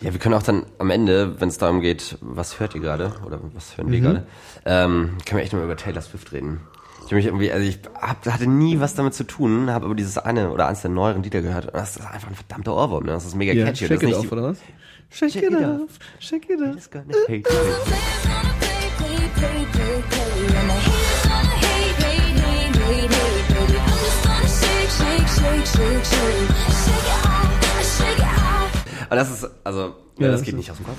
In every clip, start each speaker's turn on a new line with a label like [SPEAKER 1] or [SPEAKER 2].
[SPEAKER 1] Ja, wir können auch dann am Ende, wenn es darum geht, was hört ihr gerade oder was hören wir gerade, ähm, können wir echt mal über Taylor Swift reden. Ich habe mich irgendwie, also ich hab, hatte nie was damit zu tun, habe aber dieses eine oder eins der neueren Lieder gehört und das ist einfach ein verdammter Ohrwurm, ne? Das ist mega
[SPEAKER 2] Ja,
[SPEAKER 1] catchy.
[SPEAKER 2] shake
[SPEAKER 1] das
[SPEAKER 2] it
[SPEAKER 1] ist
[SPEAKER 2] off,
[SPEAKER 1] nicht
[SPEAKER 2] oder was? Shake,
[SPEAKER 1] Shake
[SPEAKER 2] it
[SPEAKER 1] it
[SPEAKER 2] off, shake it off.
[SPEAKER 1] It's gonna hate you. Aber das ist, also, ja, das
[SPEAKER 2] das
[SPEAKER 1] geht nicht aus dem Kopf.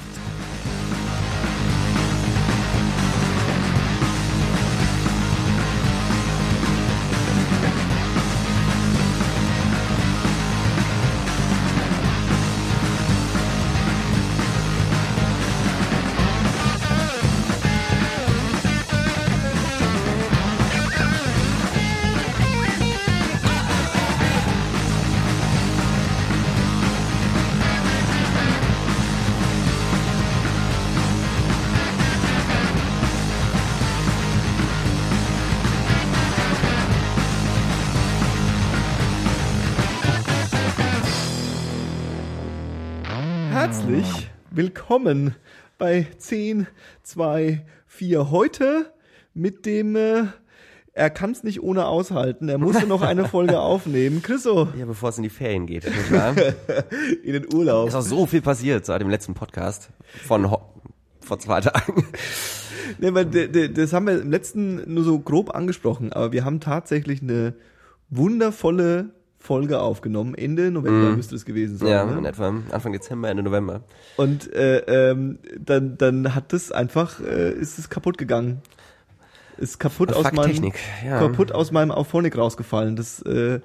[SPEAKER 2] Willkommen bei 10, 2, 4. Heute mit dem, äh, er kann es nicht ohne aushalten. Er musste noch eine Folge aufnehmen. Chriso,
[SPEAKER 1] Ja, bevor es in die Ferien geht,
[SPEAKER 2] in den Urlaub.
[SPEAKER 1] ist auch so viel passiert seit dem letzten Podcast von Ho vor zwei Tagen.
[SPEAKER 2] Nee, weil das haben wir im letzten nur so grob angesprochen, aber wir haben tatsächlich eine wundervolle Folge aufgenommen. Ende November müsste es gewesen sein.
[SPEAKER 1] Ja,
[SPEAKER 2] ne?
[SPEAKER 1] in etwa Anfang Dezember, Ende November.
[SPEAKER 2] Und äh, ähm, dann, dann hat es einfach, äh, ist es kaputt gegangen. Ist kaputt aus meinem
[SPEAKER 1] ja.
[SPEAKER 2] kaputt aus meinem Auphonic rausgefallen. Das, äh,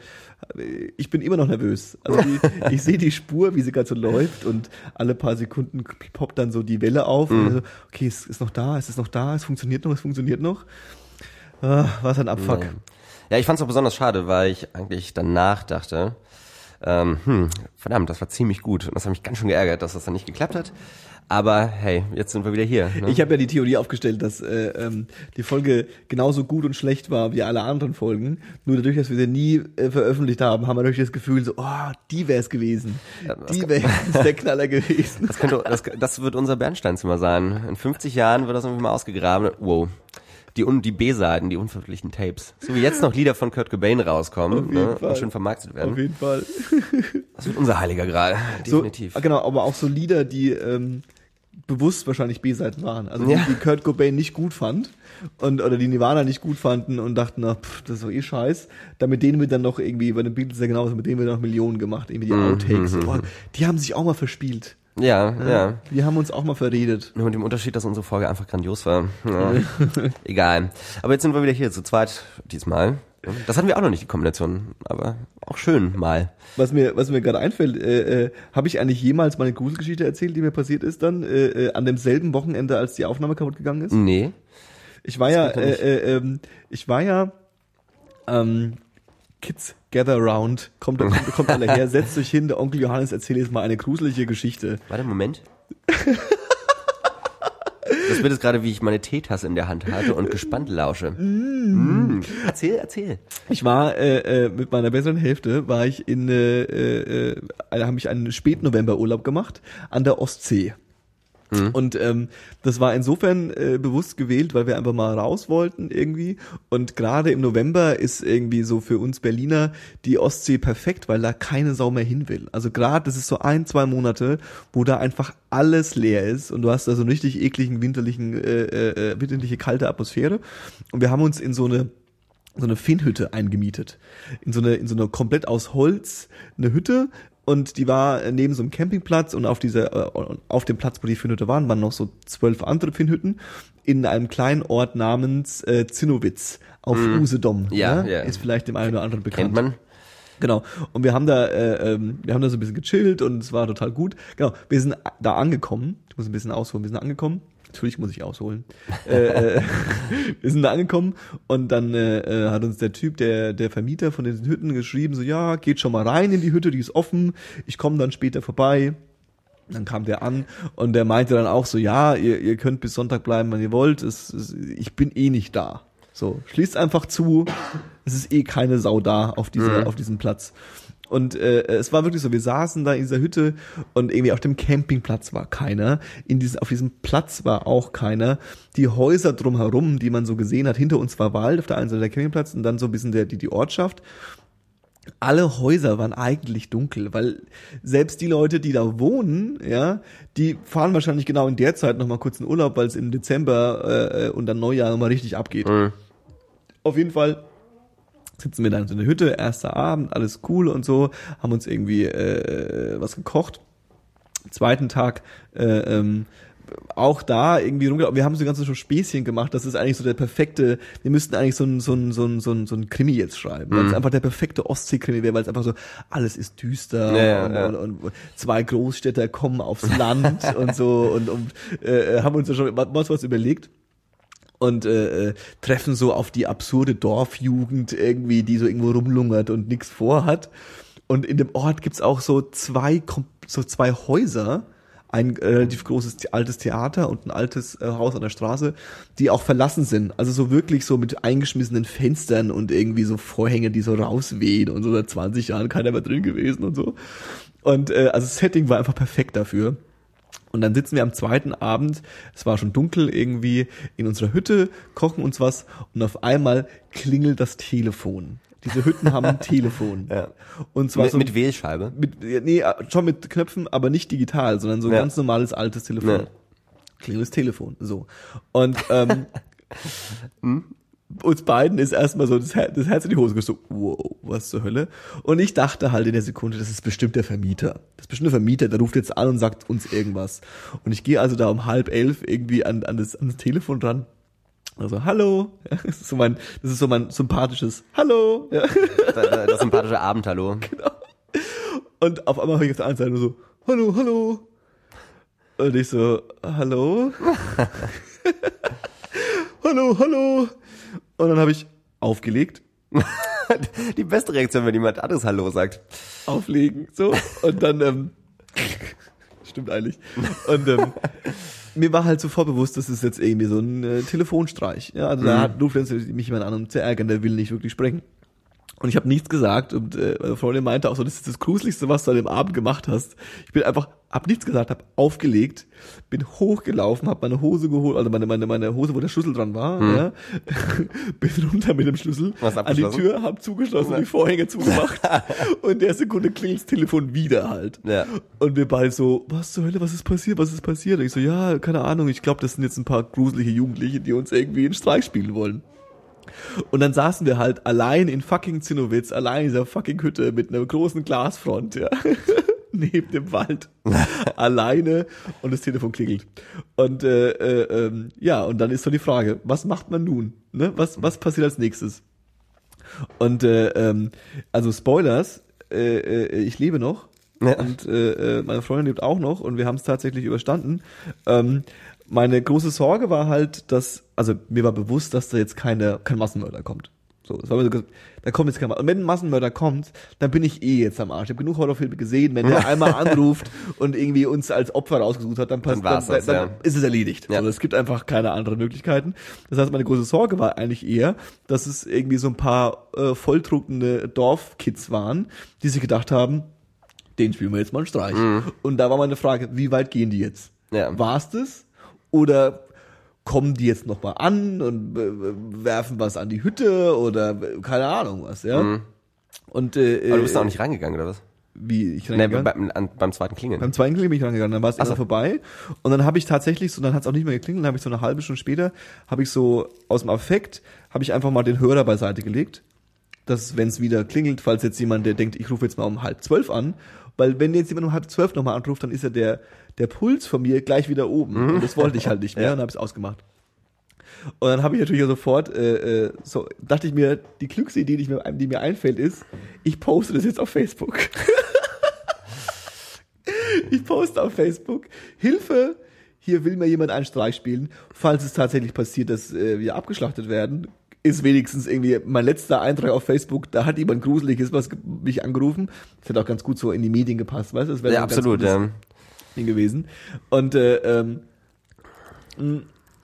[SPEAKER 2] ich bin immer noch nervös. Also die, ich sehe die Spur, wie sie gerade so läuft und alle paar Sekunden poppt dann so die Welle auf. Und so, okay, es ist noch da, es ist noch da, es funktioniert noch, es funktioniert noch. Ah, was ein Abfuck.
[SPEAKER 1] Ja, ja ich fand es auch besonders schade, weil ich eigentlich danach dachte, ähm, hm, verdammt, das war ziemlich gut. Und das hat mich ganz schön geärgert, dass das dann nicht geklappt hat. Aber hey, jetzt sind wir wieder hier. Ne?
[SPEAKER 2] Ich habe ja die Theorie aufgestellt, dass äh, ähm, die Folge genauso gut und schlecht war wie alle anderen Folgen. Nur dadurch, dass wir sie nie äh, veröffentlicht haben, haben wir natürlich das Gefühl, so, oh, die wäre es gewesen.
[SPEAKER 1] das
[SPEAKER 2] die wäre der Knaller gewesen.
[SPEAKER 1] das, könnte, das, das wird unser Bernsteinzimmer sein. In 50 Jahren wird das irgendwie mal ausgegraben. Wow. Die, die B-Seiten, die unveröffentlichten Tapes. So wie jetzt noch Lieder von Kurt Cobain rauskommen ne, und schön vermarktet
[SPEAKER 2] Auf
[SPEAKER 1] werden.
[SPEAKER 2] jeden Fall.
[SPEAKER 1] Das wird unser heiliger Gral. Definitiv.
[SPEAKER 2] So, genau, aber auch so Lieder, die ähm, bewusst wahrscheinlich B-Seiten waren. Also
[SPEAKER 1] Ja.
[SPEAKER 2] die, die Kurt Cobain nicht gut fand und oder die Nirvana nicht gut fanden und dachten, na, pff, das ist doch eh scheiß. Da mit denen wir dann noch irgendwie, bei den Beatles ja genauso, mit denen wir noch Millionen gemacht, irgendwie die
[SPEAKER 1] Mhm,
[SPEAKER 2] Outtakes. Oh, die haben sich auch mal verspielt.
[SPEAKER 1] Ja, ja.
[SPEAKER 2] Wir haben uns auch mal verredet.
[SPEAKER 1] Nur mit dem Unterschied, dass unsere Folge einfach grandios war. Ja. Egal. Aber jetzt sind wir wieder hier zu zweit diesmal. Das hatten wir auch noch nicht, die Kombination. Aber auch schön mal.
[SPEAKER 2] Was mir, was mir gerade einfällt, äh, äh, habe ich eigentlich jemals meine Gruselgeschichte erzählt, die mir passiert ist dann, äh, äh, an demselben Wochenende, als die Aufnahme kaputt gegangen ist?
[SPEAKER 1] Nee.
[SPEAKER 2] Ich war ja,
[SPEAKER 1] Das geht
[SPEAKER 2] äh, äh, ähm, ich war ja, ähm, Kids Gather Round, kommt, kommt, kommt alle her, setzt euch hin, der Onkel Johannes erzählt jetzt mal eine gruselige Geschichte.
[SPEAKER 1] Warte, Moment. Das wird jetzt gerade, wie ich meine Teetasse in der Hand hatte und gespannt lausche. Mm. Erzähl, erzähl.
[SPEAKER 2] Ich war äh, äh, mit meiner besseren Hälfte, war ich in, äh, äh, äh, habe ich einen Spätnovember-Urlaub gemacht an der Ostsee. Und ähm, das war insofern äh, bewusst gewählt, weil wir einfach mal raus wollten irgendwie. Und gerade im November ist irgendwie so für uns Berliner die Ostsee perfekt, weil da keine Sau mehr hin will. Also gerade, das ist so ein, zwei Monate, wo da einfach alles leer ist und du hast da so einen richtig ekligen, winterlichen, äh, äh, äh, winterliche kalte Atmosphäre. Und wir haben uns in so eine so eine Finnhütte eingemietet. In so eine, in so eine komplett aus Holz, eine Hütte. Und die war neben so einem Campingplatz und auf dieser, äh, auf dem Platz, wo die Finnhütte waren, waren noch so zwölf andere Finnhütten in einem kleinen Ort namens äh, Zinnowitz auf Usedom.
[SPEAKER 1] Ja,
[SPEAKER 2] ne?
[SPEAKER 1] ja.
[SPEAKER 2] Ist vielleicht dem einen oder anderen bekannt.
[SPEAKER 1] Kennt man?
[SPEAKER 2] Genau. Und wir haben da, äh, ähm, wir haben da so ein bisschen gechillt und es war total gut. Genau. Wir sind da angekommen. Ich muss ein bisschen ausholen. Wir sind angekommen. Natürlich muss ich ausholen. äh, äh, wir sind da angekommen und dann äh, äh, hat uns der Typ, der der Vermieter von diesen Hütten geschrieben, so ja, geht schon mal rein in die Hütte, die ist offen. Ich komme dann später vorbei. Dann kam der an und der meinte dann auch so, ja, ihr, ihr könnt bis Sonntag bleiben, wenn ihr wollt. Es, es, ich bin eh nicht da. So, schließt einfach zu. Es ist eh keine Sau da auf, dieser, auf diesem Platz. Und äh, es war wirklich so, wir saßen da in dieser Hütte und irgendwie auf dem Campingplatz war keiner. In diesem, auf diesem Platz war auch keiner. Die Häuser drumherum, die man so gesehen hat, hinter uns war Wald, auf der einen Seite der Campingplatz und dann so ein bisschen der, die, die Ortschaft. Alle Häuser waren eigentlich dunkel, weil selbst die Leute, die da wohnen, ja, die fahren wahrscheinlich genau in der Zeit nochmal kurz in Urlaub, weil es im Dezember äh, und dann Neujahr nochmal richtig abgeht.
[SPEAKER 1] Mhm.
[SPEAKER 2] Auf jeden Fall sitzen wir dann so in der Hütte, erster Abend, alles cool und so, haben uns irgendwie äh, was gekocht. Zweiten Tag äh, ähm, auch da irgendwie rumgelaufen. Wir haben so ganze so Späßchen gemacht. Das ist eigentlich so der perfekte. Wir müssten eigentlich so ein so ein so ein so ein, so ein Krimi jetzt schreiben, weil es
[SPEAKER 1] Mhm.
[SPEAKER 2] einfach der perfekte Ostsee-Krimi wäre, weil es einfach so alles ist düster
[SPEAKER 1] Ja,
[SPEAKER 2] und,
[SPEAKER 1] ja.
[SPEAKER 2] Und, und zwei Großstädter kommen aufs Land und so und, und äh, haben uns ja schon was was überlegt und äh, äh, treffen so auf die absurde Dorfjugend irgendwie, die so irgendwo rumlungert und nichts vorhat. Und in dem Ort gibt's auch so zwei so zwei Häuser, ein äh, relativ großes the- altes Theater und ein altes äh, Haus an der Straße, die auch verlassen sind. Also so wirklich so mit eingeschmissenen Fenstern und irgendwie so Vorhänge, die so rauswehen und so seit 20 Jahren keiner mehr drin gewesen und so. Und äh, also das Setting war einfach perfekt dafür. Und dann sitzen wir am zweiten Abend, es war schon dunkel irgendwie, in unserer Hütte, kochen uns was und auf einmal klingelt das Telefon. Diese Hütten haben ein Telefon.
[SPEAKER 1] Ja.
[SPEAKER 2] Und zwar
[SPEAKER 1] Mit,
[SPEAKER 2] so
[SPEAKER 1] mit Wählscheibe.
[SPEAKER 2] mit, nee, schon mit Knöpfen, aber nicht digital, sondern so ein
[SPEAKER 1] Ja.
[SPEAKER 2] ganz normales altes Telefon.
[SPEAKER 1] Ja.
[SPEAKER 2] Klingelndes Telefon, so. Und ähm,
[SPEAKER 1] Hm?
[SPEAKER 2] uns beiden ist erstmal so das, Her das Herz in die Hose gestoßen. Wow, was zur Hölle? Und ich dachte halt in der Sekunde, das ist bestimmt der Vermieter. Das ist bestimmt der Vermieter, der ruft jetzt an und sagt uns irgendwas. Und ich gehe also da um halb elf irgendwie an, an, das, an das Telefon dran. Also, hallo. Das ist so mein, das ist so mein sympathisches Hallo. Ja.
[SPEAKER 1] Das, das sympathische Abendhallo.
[SPEAKER 2] Und auf einmal höre ich auf der anderen Seite nur so, hallo, hallo. Und ich so, hallo? hallo, hallo. Und dann habe ich aufgelegt,
[SPEAKER 1] Die beste Reaktion, wenn jemand anderes Hallo sagt.
[SPEAKER 2] auflegen, so. Und dann, ähm, stimmt eigentlich. Und ähm, mir war halt sofort bewusst, das ist jetzt irgendwie so ein äh, Telefonstreich. Ja, also da hat, ruft mich jemand an, um zu ärgern, der will nicht wirklich sprechen. Und ich habe nichts gesagt und äh, meine Freundin meinte auch so, das ist das Gruseligste, was du an dem Abend gemacht hast. Ich bin einfach, hab nichts gesagt, hab aufgelegt, bin hochgelaufen, hab meine Hose geholt, also meine, meine, meine Hose, wo der Schlüssel dran war, ja, bin runter mit dem Schlüssel an die? Tür, hab zugeschlossen, die Vorhänge zugemacht und in der Sekunde klingelt das Telefon wieder halt.
[SPEAKER 1] Ja.
[SPEAKER 2] Und wir beide so, was zur Hölle, was ist passiert, was ist passiert? Und ich so, ja, keine Ahnung, ich glaube, das sind jetzt ein paar gruselige Jugendliche, die uns irgendwie einen Streich spielen wollen. Und dann saßen wir halt allein in fucking Zinnowitz, allein in dieser fucking Hütte mit einer großen Glasfront, ja. Neben dem Wald. Alleine und das Telefon klingelt. Und äh, äh, ähm, ja, und dann ist so die Frage, was macht man nun? Ne? Was, was passiert als nächstes? Und äh, ähm, also Spoilers, äh, äh, ich lebe noch
[SPEAKER 1] Ja.
[SPEAKER 2] und äh, meine Freundin lebt auch noch und wir haben es tatsächlich überstanden. Ähm, meine große Sorge war halt, dass, also mir war bewusst, dass da jetzt keine, kein Massenmörder kommt. So, das war mir so, ge- da kommt jetzt kein Massenmörder. Und wenn ein Massenmörder kommt, dann bin ich eh jetzt am Arsch. Ich habe genug Horrorfilme gesehen, wenn der einmal anruft und irgendwie uns als Opfer rausgesucht hat, dann passt,
[SPEAKER 1] Dann
[SPEAKER 2] dann,
[SPEAKER 1] das,
[SPEAKER 2] dann,
[SPEAKER 1] ja.
[SPEAKER 2] ist es erledigt.
[SPEAKER 1] Ja.
[SPEAKER 2] Also es gibt einfach keine anderen Möglichkeiten. Das heißt, meine große Sorge war eigentlich eher, dass es irgendwie so ein paar äh, volltrunkene Dorfkids waren, die sich gedacht haben, den spielen wir jetzt mal einen Streich. Und da war meine Frage, wie weit gehen die jetzt?
[SPEAKER 1] Ja.
[SPEAKER 2] War es das? Oder kommen die jetzt noch mal an und äh, werfen was an die Hütte oder äh, keine Ahnung was, ja? Und äh,
[SPEAKER 1] Aber du bist
[SPEAKER 2] äh,
[SPEAKER 1] da auch nicht reingegangen, oder was?
[SPEAKER 2] wie ich
[SPEAKER 1] Nee,
[SPEAKER 2] reingegangen?
[SPEAKER 1] beim, beim zweiten Klingeln.
[SPEAKER 2] Beim zweiten Klingeln bin ich rangegangen, dann war es erst
[SPEAKER 1] so.
[SPEAKER 2] vorbei. Und dann habe ich tatsächlich, so dann hat es auch nicht mehr geklingelt, dann habe ich so eine halbe Stunde später, habe ich so aus dem Affekt, habe ich einfach mal den Hörer beiseite gelegt, dass wenn es wieder klingelt, falls jetzt jemand, der denkt, ich rufe jetzt mal um halb zwölf an, weil wenn jetzt jemand um halb zwölf nochmal anruft, dann ist ja der, der Puls von mir gleich wieder oben. Und das wollte ich halt nicht mehr
[SPEAKER 1] Ja.
[SPEAKER 2] und habe es ausgemacht. Und dann habe ich natürlich sofort, äh, äh, so dachte ich mir, die klügste Idee, die, mir, die mir einfällt, ist, ich poste das jetzt auf Facebook. ich poste auf Facebook, Hilfe, hier will mir jemand einen Streich spielen. Falls es tatsächlich passiert, dass äh, wir abgeschlachtet werden, ist wenigstens irgendwie mein letzter Eintrag auf Facebook, da hat jemand Gruseliges was mich angerufen. Das hätte auch ganz gut so in die Medien gepasst, weißt du? Das wäre
[SPEAKER 1] Ja, absolut, ja.
[SPEAKER 2] Ding gewesen. Und äh, ähm,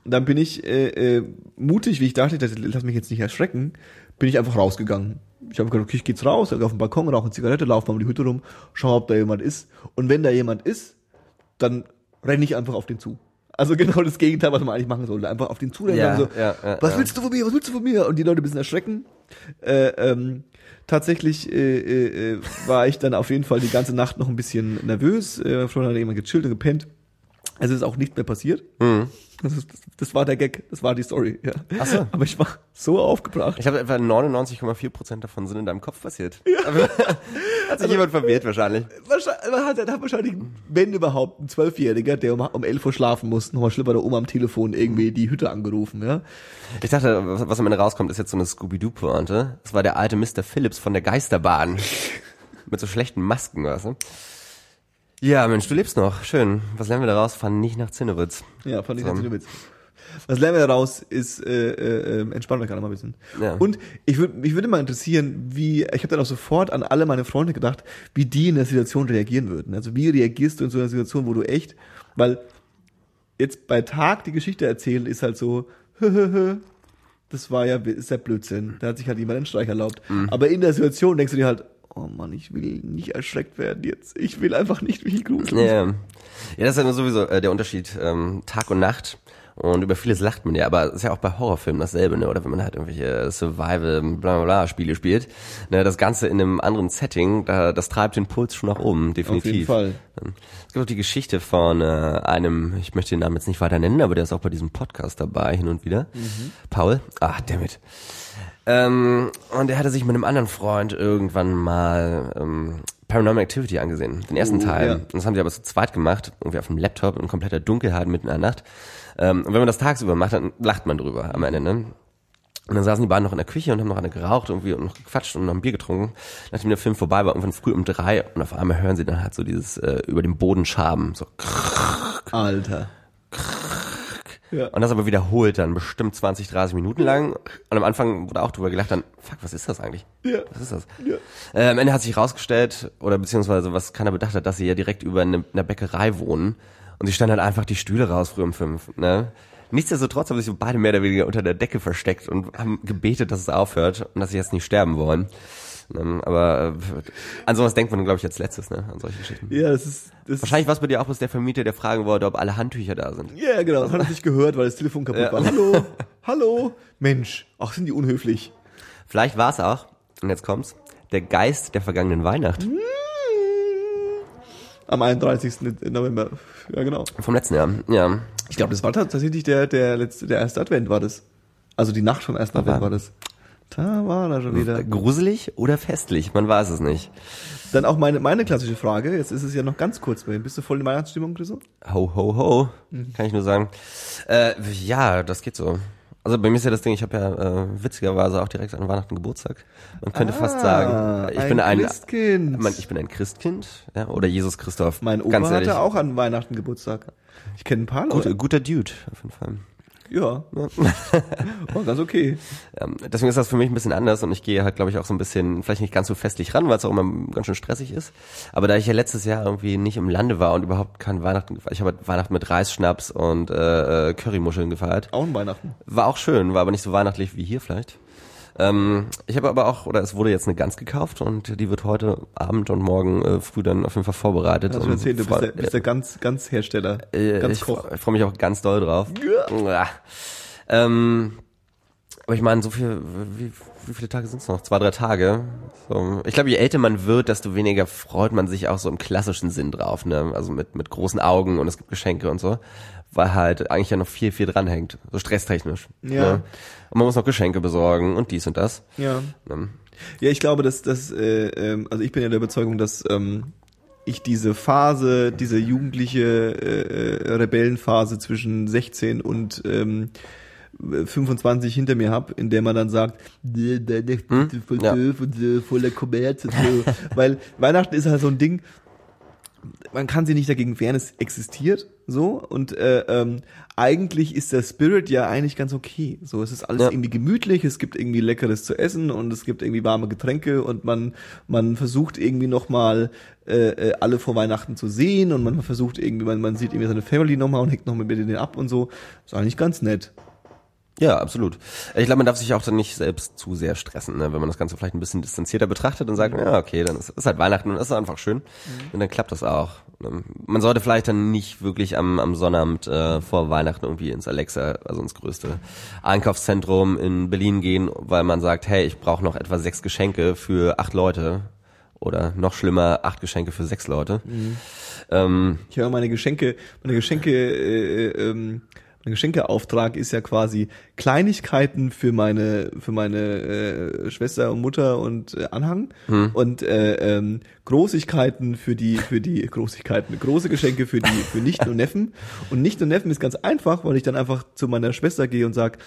[SPEAKER 2] dann bin ich äh, äh, mutig, wie ich dachte, das, lass mich jetzt nicht erschrecken, bin ich einfach rausgegangen. ich habe gedacht, okay, ich geht's raus, auf den Balkon, rauche eine Zigarette, laufe mal um die Hütte rum, schau, ob da jemand ist. Und wenn da jemand ist, dann renne ich einfach auf den zu. Also genau das Gegenteil, was man eigentlich machen sollte. Einfach auf den zurennen
[SPEAKER 1] Ja,
[SPEAKER 2] so,
[SPEAKER 1] ja, ja,
[SPEAKER 2] was willst du von mir, was willst du von mir? Und die Leute ein bisschen erschrecken. Äh, ähm, tatsächlich äh, äh, äh, war ich dann auf jeden Fall die ganze Nacht noch ein bisschen nervös. Äh, Freund hat jemand gechillt und gepennt. Es ist auch nicht mehr passiert. Das, ist, das, war der Gag, das war die Story. Ja.
[SPEAKER 1] Mhm. Ach so.
[SPEAKER 2] Aber ich war so aufgebracht.
[SPEAKER 1] Ich habe etwa 99,4 Prozent davon sind in deinem Kopf passiert. Aber hat sich jemand verwirrt wahrscheinlich.
[SPEAKER 2] Wahrscheinlich, man hat, hat wahrscheinlich, wenn überhaupt, ein Zwölfjähriger, der um, um 11 Uhr schlafen muss, nochmal bei der Oma am Telefon irgendwie die Hütte angerufen, ja.
[SPEAKER 1] Ich dachte, was, was am Ende rauskommt, ist jetzt so eine Scooby-Doo-Pointe. Das war der alte Mr. Phillips von der Geisterbahn. Mit so schlechten Masken, weißt du? Ja, Mensch, du lebst noch. Schön. Was lernen wir daraus? Fahren nicht nach Zinnewitz.
[SPEAKER 2] Ja, fand ich
[SPEAKER 1] So.
[SPEAKER 2] natürlich Witz. Was lernen wir daraus, ist, äh, äh, äh, entspannen wir gerade mal ein bisschen.
[SPEAKER 1] Ja.
[SPEAKER 2] Und ich würde mich würde mal interessieren, wie, ich habe dann auch sofort an alle meine Freunde gedacht, wie die in der Situation reagieren würden. Also wie reagierst du in so einer Situation, wo du echt, weil jetzt bei Tag die Geschichte erzählen ist halt so, das war ja, ist ja Blödsinn. Da hat sich halt jemand einen Streich erlaubt. Aber in der Situation denkst du dir halt, oh Mann, ich will nicht erschreckt werden jetzt. Ich will einfach nicht mich gruseln.
[SPEAKER 1] Ja, ja, das ist ja sowieso äh, der Unterschied ähm, Tag und Nacht. Und über vieles lacht man ja, aber es ist ja auch bei Horrorfilmen dasselbe, ne? Oder wenn man halt irgendwelche Survival, bla bla bla Spiele spielt. Ne? Das Ganze in einem anderen Setting, da, das treibt den Puls schon nach oben, definitiv.
[SPEAKER 2] Auf jeden Fall.
[SPEAKER 1] Es gibt auch die Geschichte von äh, einem, ich möchte den Namen jetzt nicht weiter nennen, aber der ist auch bei diesem Podcast dabei, hin und wieder. Paul. Ah, dammit. Ähm, und er hatte sich mit einem anderen Freund irgendwann mal ähm, Paranormal Activity angesehen, den ersten
[SPEAKER 2] Oh,
[SPEAKER 1] Teil.
[SPEAKER 2] ja.
[SPEAKER 1] Und das haben die aber zu zweit gemacht, irgendwie auf dem Laptop in kompletter Dunkelheit mitten in der Nacht. Ähm, und wenn man das tagsüber macht, dann lacht man drüber am Ende, ne? Und dann saßen die beiden noch in der Küche und haben noch eine geraucht irgendwie und noch gequatscht und noch ein Bier getrunken. Nachdem der Film vorbei war, irgendwann früh um drei und auf einmal hören sie dann halt so dieses äh, über dem Boden schaben, so
[SPEAKER 2] Alter. Ja.
[SPEAKER 1] Und das aber wiederholt dann bestimmt 20, 30 Minuten lang. Und am Anfang wurde auch drüber gelacht, dann, fuck, was ist das eigentlich?
[SPEAKER 2] Ja.
[SPEAKER 1] Was ist das?
[SPEAKER 2] Ja.
[SPEAKER 1] Äh, am Ende hat sich rausgestellt, oder beziehungsweise was keiner bedacht hat, dass sie ja direkt über eine, einer Bäckerei wohnen. Und sie standen halt einfach die Stühle raus früh um fünf, ne? Nichtsdestotrotz haben sich beide mehr oder weniger unter der Decke versteckt und haben gebetet, dass es aufhört und dass sie jetzt nicht sterben wollen. Ähm, Aber äh, an sowas denkt man, glaube ich, als letztes, ne? An solche Geschichten.
[SPEAKER 2] Ja, das ist, das
[SPEAKER 1] Wahrscheinlich war es bei dir auch bloß der Vermieter, der fragen wollte, ob alle Handtücher da sind.
[SPEAKER 2] Ja, genau. Das hat er nicht gehört, weil das Telefon kaputt
[SPEAKER 1] Ja.
[SPEAKER 2] war. Hallo, hallo, Mensch. Ach, sind die unhöflich.
[SPEAKER 1] Vielleicht war es auch, und jetzt kommt's, der Geist der vergangenen Weihnacht.
[SPEAKER 2] Am 31. November. Ja, genau.
[SPEAKER 1] Vom letzten Jahr, ja.
[SPEAKER 2] Ich glaube, das war tatsächlich der, der letzte, der erste Advent war das. Also die Nacht vom ersten Advent war das. Da war er schon wieder.
[SPEAKER 1] Gruselig oder festlich, man weiß es nicht.
[SPEAKER 2] Dann auch meine, meine klassische Frage. Jetzt ist es ja noch ganz kurz bei ihm. Bist du voll in Weihnachtsstimmung, Chriso?
[SPEAKER 1] Ho, ho, ho,
[SPEAKER 2] Mhm.
[SPEAKER 1] kann ich nur sagen. Äh, ja, das geht so. Also bei mir ist ja das Ding, ich habe ja äh, witzigerweise auch direkt an Weihnachten Geburtstag. Man könnte fast sagen, ich
[SPEAKER 2] Ah, ein
[SPEAKER 1] bin ein
[SPEAKER 2] Christkind.
[SPEAKER 1] Man, ich bin ein Christkind, ja, oder Jesus Christoph.
[SPEAKER 2] Mein Opa hatte auch an Weihnachten Geburtstag. Ich kenne ein paar
[SPEAKER 1] Gut,
[SPEAKER 2] Leute.
[SPEAKER 1] guter Dude, auf jeden Fall.
[SPEAKER 2] Ja. War ganz okay.
[SPEAKER 1] Ähm, deswegen ist das für mich ein bisschen anders und ich gehe halt, glaube ich, auch so ein bisschen, vielleicht nicht ganz so festlich ran, weil es auch immer ganz schön stressig ist. Aber da ich ja letztes Jahr irgendwie nicht im Lande war und überhaupt kein Weihnachten gefeiert, ich habe halt Weihnachten mit Reisschnaps und äh, äh, Currymuscheln gefeiert.
[SPEAKER 2] Auch ein Weihnachten.
[SPEAKER 1] War auch schön, war aber nicht so weihnachtlich wie hier vielleicht. Ähm, ich habe aber auch, oder es wurde jetzt eine Gans gekauft und die wird heute Abend und morgen äh, früh dann auf jeden Fall vorbereitet.
[SPEAKER 2] Hast du erzählt, du bist der, bist der ganz, ganz Hersteller.
[SPEAKER 1] äh,
[SPEAKER 2] ganz
[SPEAKER 1] ich
[SPEAKER 2] Koch.
[SPEAKER 1] freue freu mich auch ganz doll drauf. Ja. Ähm, aber ich meine, so viel, wie, wie viele Tage sind es noch? Zwei, drei Tage. So, ich glaube, je älter man wird, desto weniger freut man sich auch so im klassischen Sinn drauf, ne? Also mit, mit großen Augen und es gibt Geschenke und so. Weil halt eigentlich ja noch viel, viel dranhängt. So stresstechnisch.
[SPEAKER 2] Ja.
[SPEAKER 1] Ne? Und man muss noch Geschenke besorgen und dies und das.
[SPEAKER 2] Ja.
[SPEAKER 1] Ähm,
[SPEAKER 2] Ja, ich glaube, dass das, äh, ähm, also ich bin ja der Überzeugung, dass ähm, ich diese Phase, diese jugendliche äh, äh, Rebellenphase zwischen 16 und ähm, 25 hinter mir hab, in der man dann sagt, "Nee, Weihnachten ist voll
[SPEAKER 1] Ja.
[SPEAKER 2] und voller Kommerz. Weil Weihnachten ist halt so ein Ding, man kann sie nicht dagegen wehren, es existiert so und äh, ähm, eigentlich ist der Spirit ja eigentlich ganz okay. So, es ist alles
[SPEAKER 1] Ja.
[SPEAKER 2] irgendwie gemütlich, es gibt irgendwie leckeres zu essen und es gibt irgendwie warme Getränke und man man versucht irgendwie noch mal äh, äh, alle vor Weihnachten zu sehen und man versucht irgendwie man, man sieht irgendwie seine Family noch mal und hängt noch mit denen ab und so. Ist eigentlich ganz nett.
[SPEAKER 1] Ja, absolut. Ich glaube, man darf sich auch dann nicht selbst zu sehr stressen, ne? wenn man das Ganze vielleicht ein bisschen distanzierter betrachtet und sagt, ja, okay, dann ist, ist halt Weihnachten und ist einfach schön. Mhm. Und dann klappt das auch. Ne? Man sollte vielleicht dann nicht wirklich am, am Sonnabend äh, vor Weihnachten irgendwie ins Alexa, also ins größte Einkaufszentrum in Berlin gehen, weil man sagt, hey, ich brauche noch etwa sechs Geschenke für acht Leute. Oder noch schlimmer, acht Geschenke für sechs Leute. Mhm.
[SPEAKER 2] Ähm, ich höre meine Geschenke, meine Geschenke äh, äh, ähm mein Geschenkeauftrag ist ja quasi Kleinigkeiten für meine für meine äh, Schwester und Mutter und äh, Anhang hm. und äh, ähm, Großigkeiten für die für die Großigkeiten große Geschenke für die für Nichten und Neffen und Nichten und Neffen ist ganz einfach, weil ich dann einfach zu meiner Schwester gehe und sag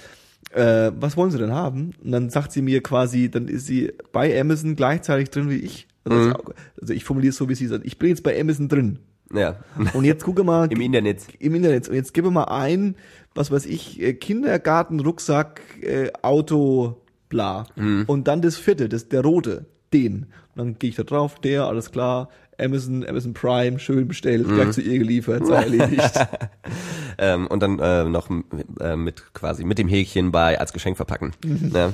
[SPEAKER 2] äh, was wollen Sie denn haben? Und dann sagt sie mir quasi, dann ist sie bei Amazon gleichzeitig drin wie ich. Also, mhm. also ich formuliere es so, wie sie sagt, ich bin jetzt bei Amazon drin.
[SPEAKER 1] Ja.
[SPEAKER 2] Und jetzt gucke mal.
[SPEAKER 1] Im Internet.
[SPEAKER 2] Im Internet. Und jetzt gebe mal ein, was weiß ich, äh, Kindergarten, Rucksack, äh, Auto, bla. Mhm. Und dann das vierte, das, der rote, den. Und dann gehe ich da drauf, der, alles klar, Amazon, Amazon Prime, schön bestellt, mhm. gleich zu ihr geliefert, sei erledigt.
[SPEAKER 1] ähm, und dann äh, noch äh, mit quasi mit dem Häkchen bei als Geschenk verpacken. Mhm. Ja.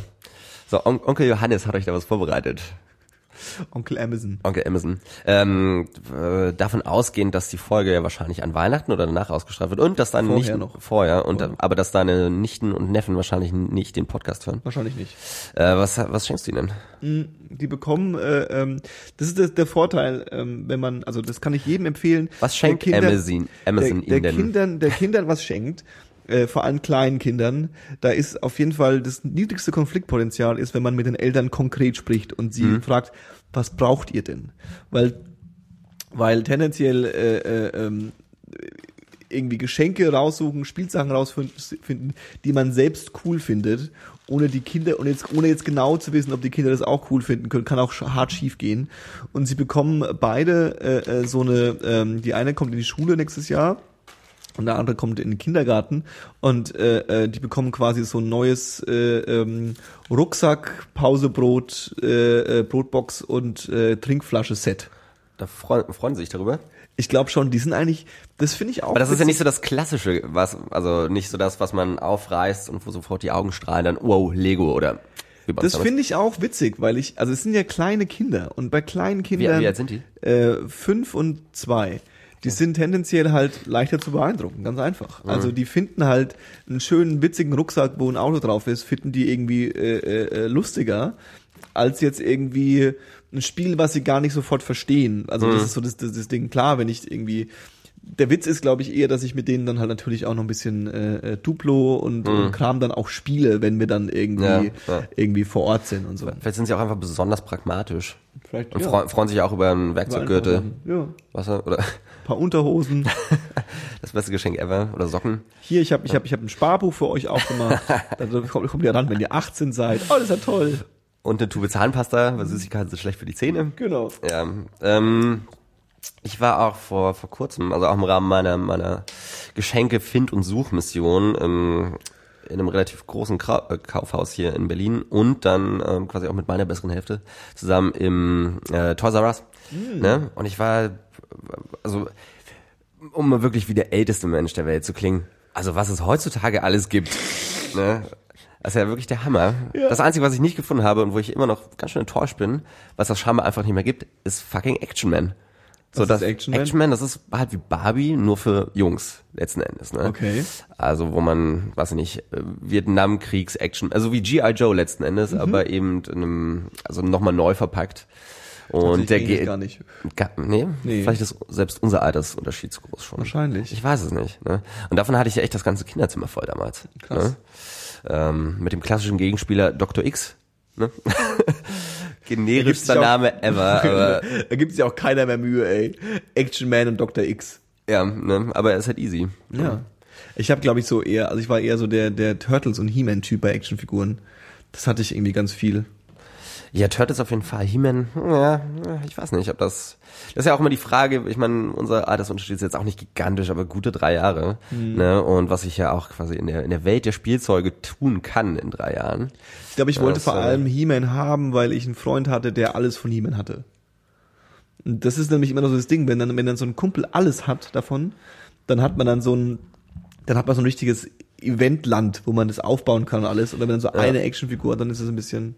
[SPEAKER 1] So, On Onkel Johannes hat euch da was vorbereitet.
[SPEAKER 2] Onkel Amazon.
[SPEAKER 1] Onkel Amazon. Ähm, äh, davon ausgehend, dass die Folge ja wahrscheinlich an Weihnachten oder danach ausgestrahlt wird und dass deine vorher Nichten noch. vorher und vorher. aber dass deine Nichten und Neffen wahrscheinlich nicht den Podcast hören.
[SPEAKER 2] Wahrscheinlich nicht.
[SPEAKER 1] Äh, was was schenkst du ihnen?
[SPEAKER 2] Mm, die bekommen, äh, ähm, das ist das, der Vorteil, ähm, wenn man, also das kann ich jedem empfehlen.
[SPEAKER 1] Was schenkt Kinder, Amazon, Amazon
[SPEAKER 2] der, der
[SPEAKER 1] ihnen
[SPEAKER 2] Kindern, der Kindern was schenkt, äh, vor allem kleinen Kindern, da ist auf jeden Fall das niedrigste Konfliktpotenzial ist, wenn man mit den Eltern konkret spricht und sie mhm. fragt, was braucht ihr denn? Weil, weil tendenziell äh, äh, ähm, irgendwie Geschenke raussuchen, Spielsachen rausfinden, die man selbst cool findet, ohne die Kinder und jetzt ohne jetzt genau zu wissen, ob die Kinder das auch cool finden können, kann auch hart schief gehen. Und sie bekommen beide äh, äh, so eine, ähm, die eine kommt in die Schule nächstes Jahr und der andere kommt in den Kindergarten und äh, äh, die bekommen quasi so ein neues äh, ähm, Rucksack, Pausebrot, äh, äh, Brotbox und äh, Trinkflasche-Set.
[SPEAKER 1] Da freuen, freuen sie sich darüber?
[SPEAKER 2] Ich glaube schon, die sind eigentlich, das finde ich auch.
[SPEAKER 1] Aber das ist ja nicht so das Klassische, was, also nicht so das, was man aufreißt und wo sofort die Augen strahlen, dann, wow, Lego oder
[SPEAKER 2] das finde ich auch witzig, weil ich, also es sind ja kleine Kinder und bei kleinen Kindern.
[SPEAKER 1] Wie, wie alt sind die?
[SPEAKER 2] Äh, fünf und zwei die sind tendenziell halt leichter zu beeindrucken, ganz einfach. Also die finden halt einen schönen, witzigen Rucksack, wo ein Auto drauf ist, finden die irgendwie äh, äh, lustiger, als jetzt irgendwie ein Spiel, was sie gar nicht sofort verstehen. Also mhm. das ist so das, das, das Ding. Klar, wenn ich irgendwie der Witz ist, glaube ich, eher, dass ich mit denen dann halt natürlich auch noch ein bisschen äh, äh Duplo und, mhm. und Kram dann auch spiele, wenn wir dann irgendwie ja, ja. irgendwie vor Ort sind und so.
[SPEAKER 1] Vielleicht sind sie auch einfach besonders pragmatisch. Vielleicht, und ja. freuen sich auch über einen Werkzeuggürtel. Ja. Wasser oder
[SPEAKER 2] paar Unterhosen.
[SPEAKER 1] Das beste Geschenk ever oder Socken.
[SPEAKER 2] Hier, ich habe ich hab, ich hab ein Sparbuch für euch aufgemacht. da kommt, kommt ihr ran, wenn ihr 18 seid. Oh, das ist ja toll.
[SPEAKER 1] Und eine Tube Zahnpasta, weil Süßigkeiten sind schlecht für die Zähne.
[SPEAKER 2] Genau.
[SPEAKER 1] Ja, ähm, ich war auch vor vor kurzem, also auch im Rahmen meiner meiner Geschenke Find und Suchmission ähm, in einem relativ großen äh, Kaufhaus hier in Berlin und dann ähm, quasi auch mit meiner besseren Hälfte zusammen im äh, Toys R Us. Mm. Ne? Und ich war also um mal wirklich wie der älteste Mensch der Welt zu klingen. Also was es heutzutage alles gibt, ne? Das ist ja wirklich der Hammer. Ja. Das Einzige, was ich nicht gefunden habe und wo ich immer noch ganz schön enttäuscht bin, was das scheinbar einfach nicht mehr gibt, ist fucking Action Man.
[SPEAKER 2] So, das Action Man?
[SPEAKER 1] Action Man, das ist halt wie Barbie, nur für Jungs letzten Endes. Ne?
[SPEAKER 2] Okay.
[SPEAKER 1] Also wo man, weiß ich nicht, Vietnamkriegs-Action, also wie G.I. Joe letzten Endes, mhm. aber eben in einem, also nochmal neu verpackt. Und der geht
[SPEAKER 2] gar nicht.
[SPEAKER 1] Gar, nee, nee, vielleicht ist selbst unser Altersunterschied zu groß schon.
[SPEAKER 2] Wahrscheinlich.
[SPEAKER 1] Ich weiß es nicht. Ne? Und davon hatte ich ja echt das ganze Kinderzimmer voll damals. Krass. Ne? Ähm, mit dem klassischen Gegenspieler Dr. X. Ne? Generischster Name ever.
[SPEAKER 2] Aber da gibt es ja auch keiner mehr Mühe, ey. Action Man und Dr. X.
[SPEAKER 1] Ja, ne? aber er ist halt easy.
[SPEAKER 2] Ja. Ich habe, glaube ich, so eher, also ich war eher so der, der Turtles und He-Man-Typ bei Actionfiguren. Das hatte ich irgendwie ganz viel.
[SPEAKER 1] Ja, Turtles auf jeden Fall. He-Man, ja, ich weiß nicht, ob das. Das ist ja auch immer die Frage, ich meine, unser Altersunterschied ist jetzt auch nicht gigantisch, aber gute drei Jahre. Mhm. Ne? Und was ich ja auch quasi in der, in der Welt der Spielzeuge tun kann in drei Jahren.
[SPEAKER 2] Ich glaube, ich wollte das, vor allem He-Man haben, weil ich einen Freund hatte, der alles von He-Man hatte. Und das ist nämlich immer so das Ding, wenn dann, wenn dann so ein Kumpel alles hat davon, dann hat man dann so ein, dann hat man so ein richtiges Eventland, wo man das aufbauen kann und alles. Und wenn man dann so
[SPEAKER 1] Ja.
[SPEAKER 2] eine Actionfigur hat, dann ist es ein bisschen.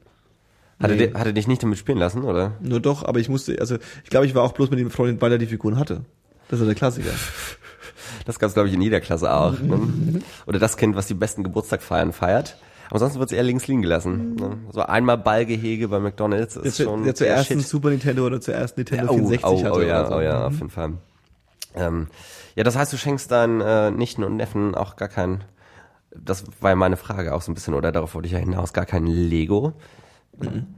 [SPEAKER 1] Hat,
[SPEAKER 2] Nee.
[SPEAKER 1] er, di- hat er dich nicht damit spielen lassen, oder?
[SPEAKER 2] Nur doch, aber ich musste, also ich glaube, ich war auch bloß mit dem Freund, weil er die Figuren hatte. Das ist ja der Klassiker.
[SPEAKER 1] Das gab's, glaube ich, in jeder Klasse auch. Ne? Oder das Kind, was die besten Geburtstagfeiern feiert. Aber sonst wird's eher links liegen gelassen. Ne? So einmal Ballgehege bei McDonalds ist
[SPEAKER 2] Der,
[SPEAKER 1] schon
[SPEAKER 2] der zuerst
[SPEAKER 1] Shit.
[SPEAKER 2] einen Super Nintendo oder zuerst Nintendo
[SPEAKER 1] oh,
[SPEAKER 2] 64
[SPEAKER 1] oh,
[SPEAKER 2] hatte.
[SPEAKER 1] oh, ja,
[SPEAKER 2] oder so.
[SPEAKER 1] oh ja, auf jeden Fall. Ähm, ja, das heißt, du schenkst deinen äh, Nichten und Neffen auch gar kein, das war ja meine Frage auch so ein bisschen, oder darauf wollte ich ja hinaus, gar kein Lego.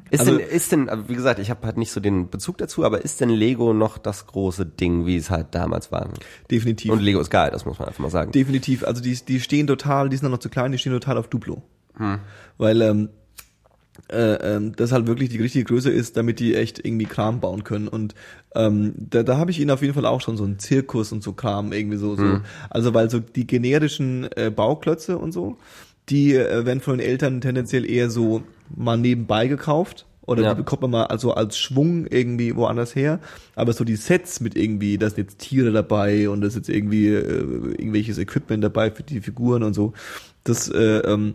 [SPEAKER 1] Ist
[SPEAKER 2] Also-
[SPEAKER 1] denn, ist denn, wie gesagt, ich habe halt nicht so den Bezug dazu, aber ist denn Lego noch das große Ding, wie es halt damals war?
[SPEAKER 2] Definitiv.
[SPEAKER 1] Und Lego ist geil, das muss man einfach mal sagen.
[SPEAKER 2] Definitiv. Also die, die stehen total, die sind noch zu klein, die stehen total auf Duplo.
[SPEAKER 1] Hm.
[SPEAKER 2] Weil ähm, äh, ähm, das halt wirklich die richtige Größe ist, damit die echt irgendwie Kram bauen können. Und ähm, da, da habe ich ihnen auf jeden Fall auch schon so einen Zirkus und so Kram irgendwie so. so.
[SPEAKER 1] Hm.
[SPEAKER 2] Also weil so die generischen äh, Bauklötze und so, die äh, werden von den Eltern tendenziell eher so mal nebenbei gekauft. Oder
[SPEAKER 1] Ja.
[SPEAKER 2] die bekommt man mal also als Schwung irgendwie woanders her. Aber so die Sets mit irgendwie, da sind jetzt Tiere dabei und da ist jetzt irgendwie äh, irgendwelches Equipment dabei für die Figuren und so. Das, äh, ähm,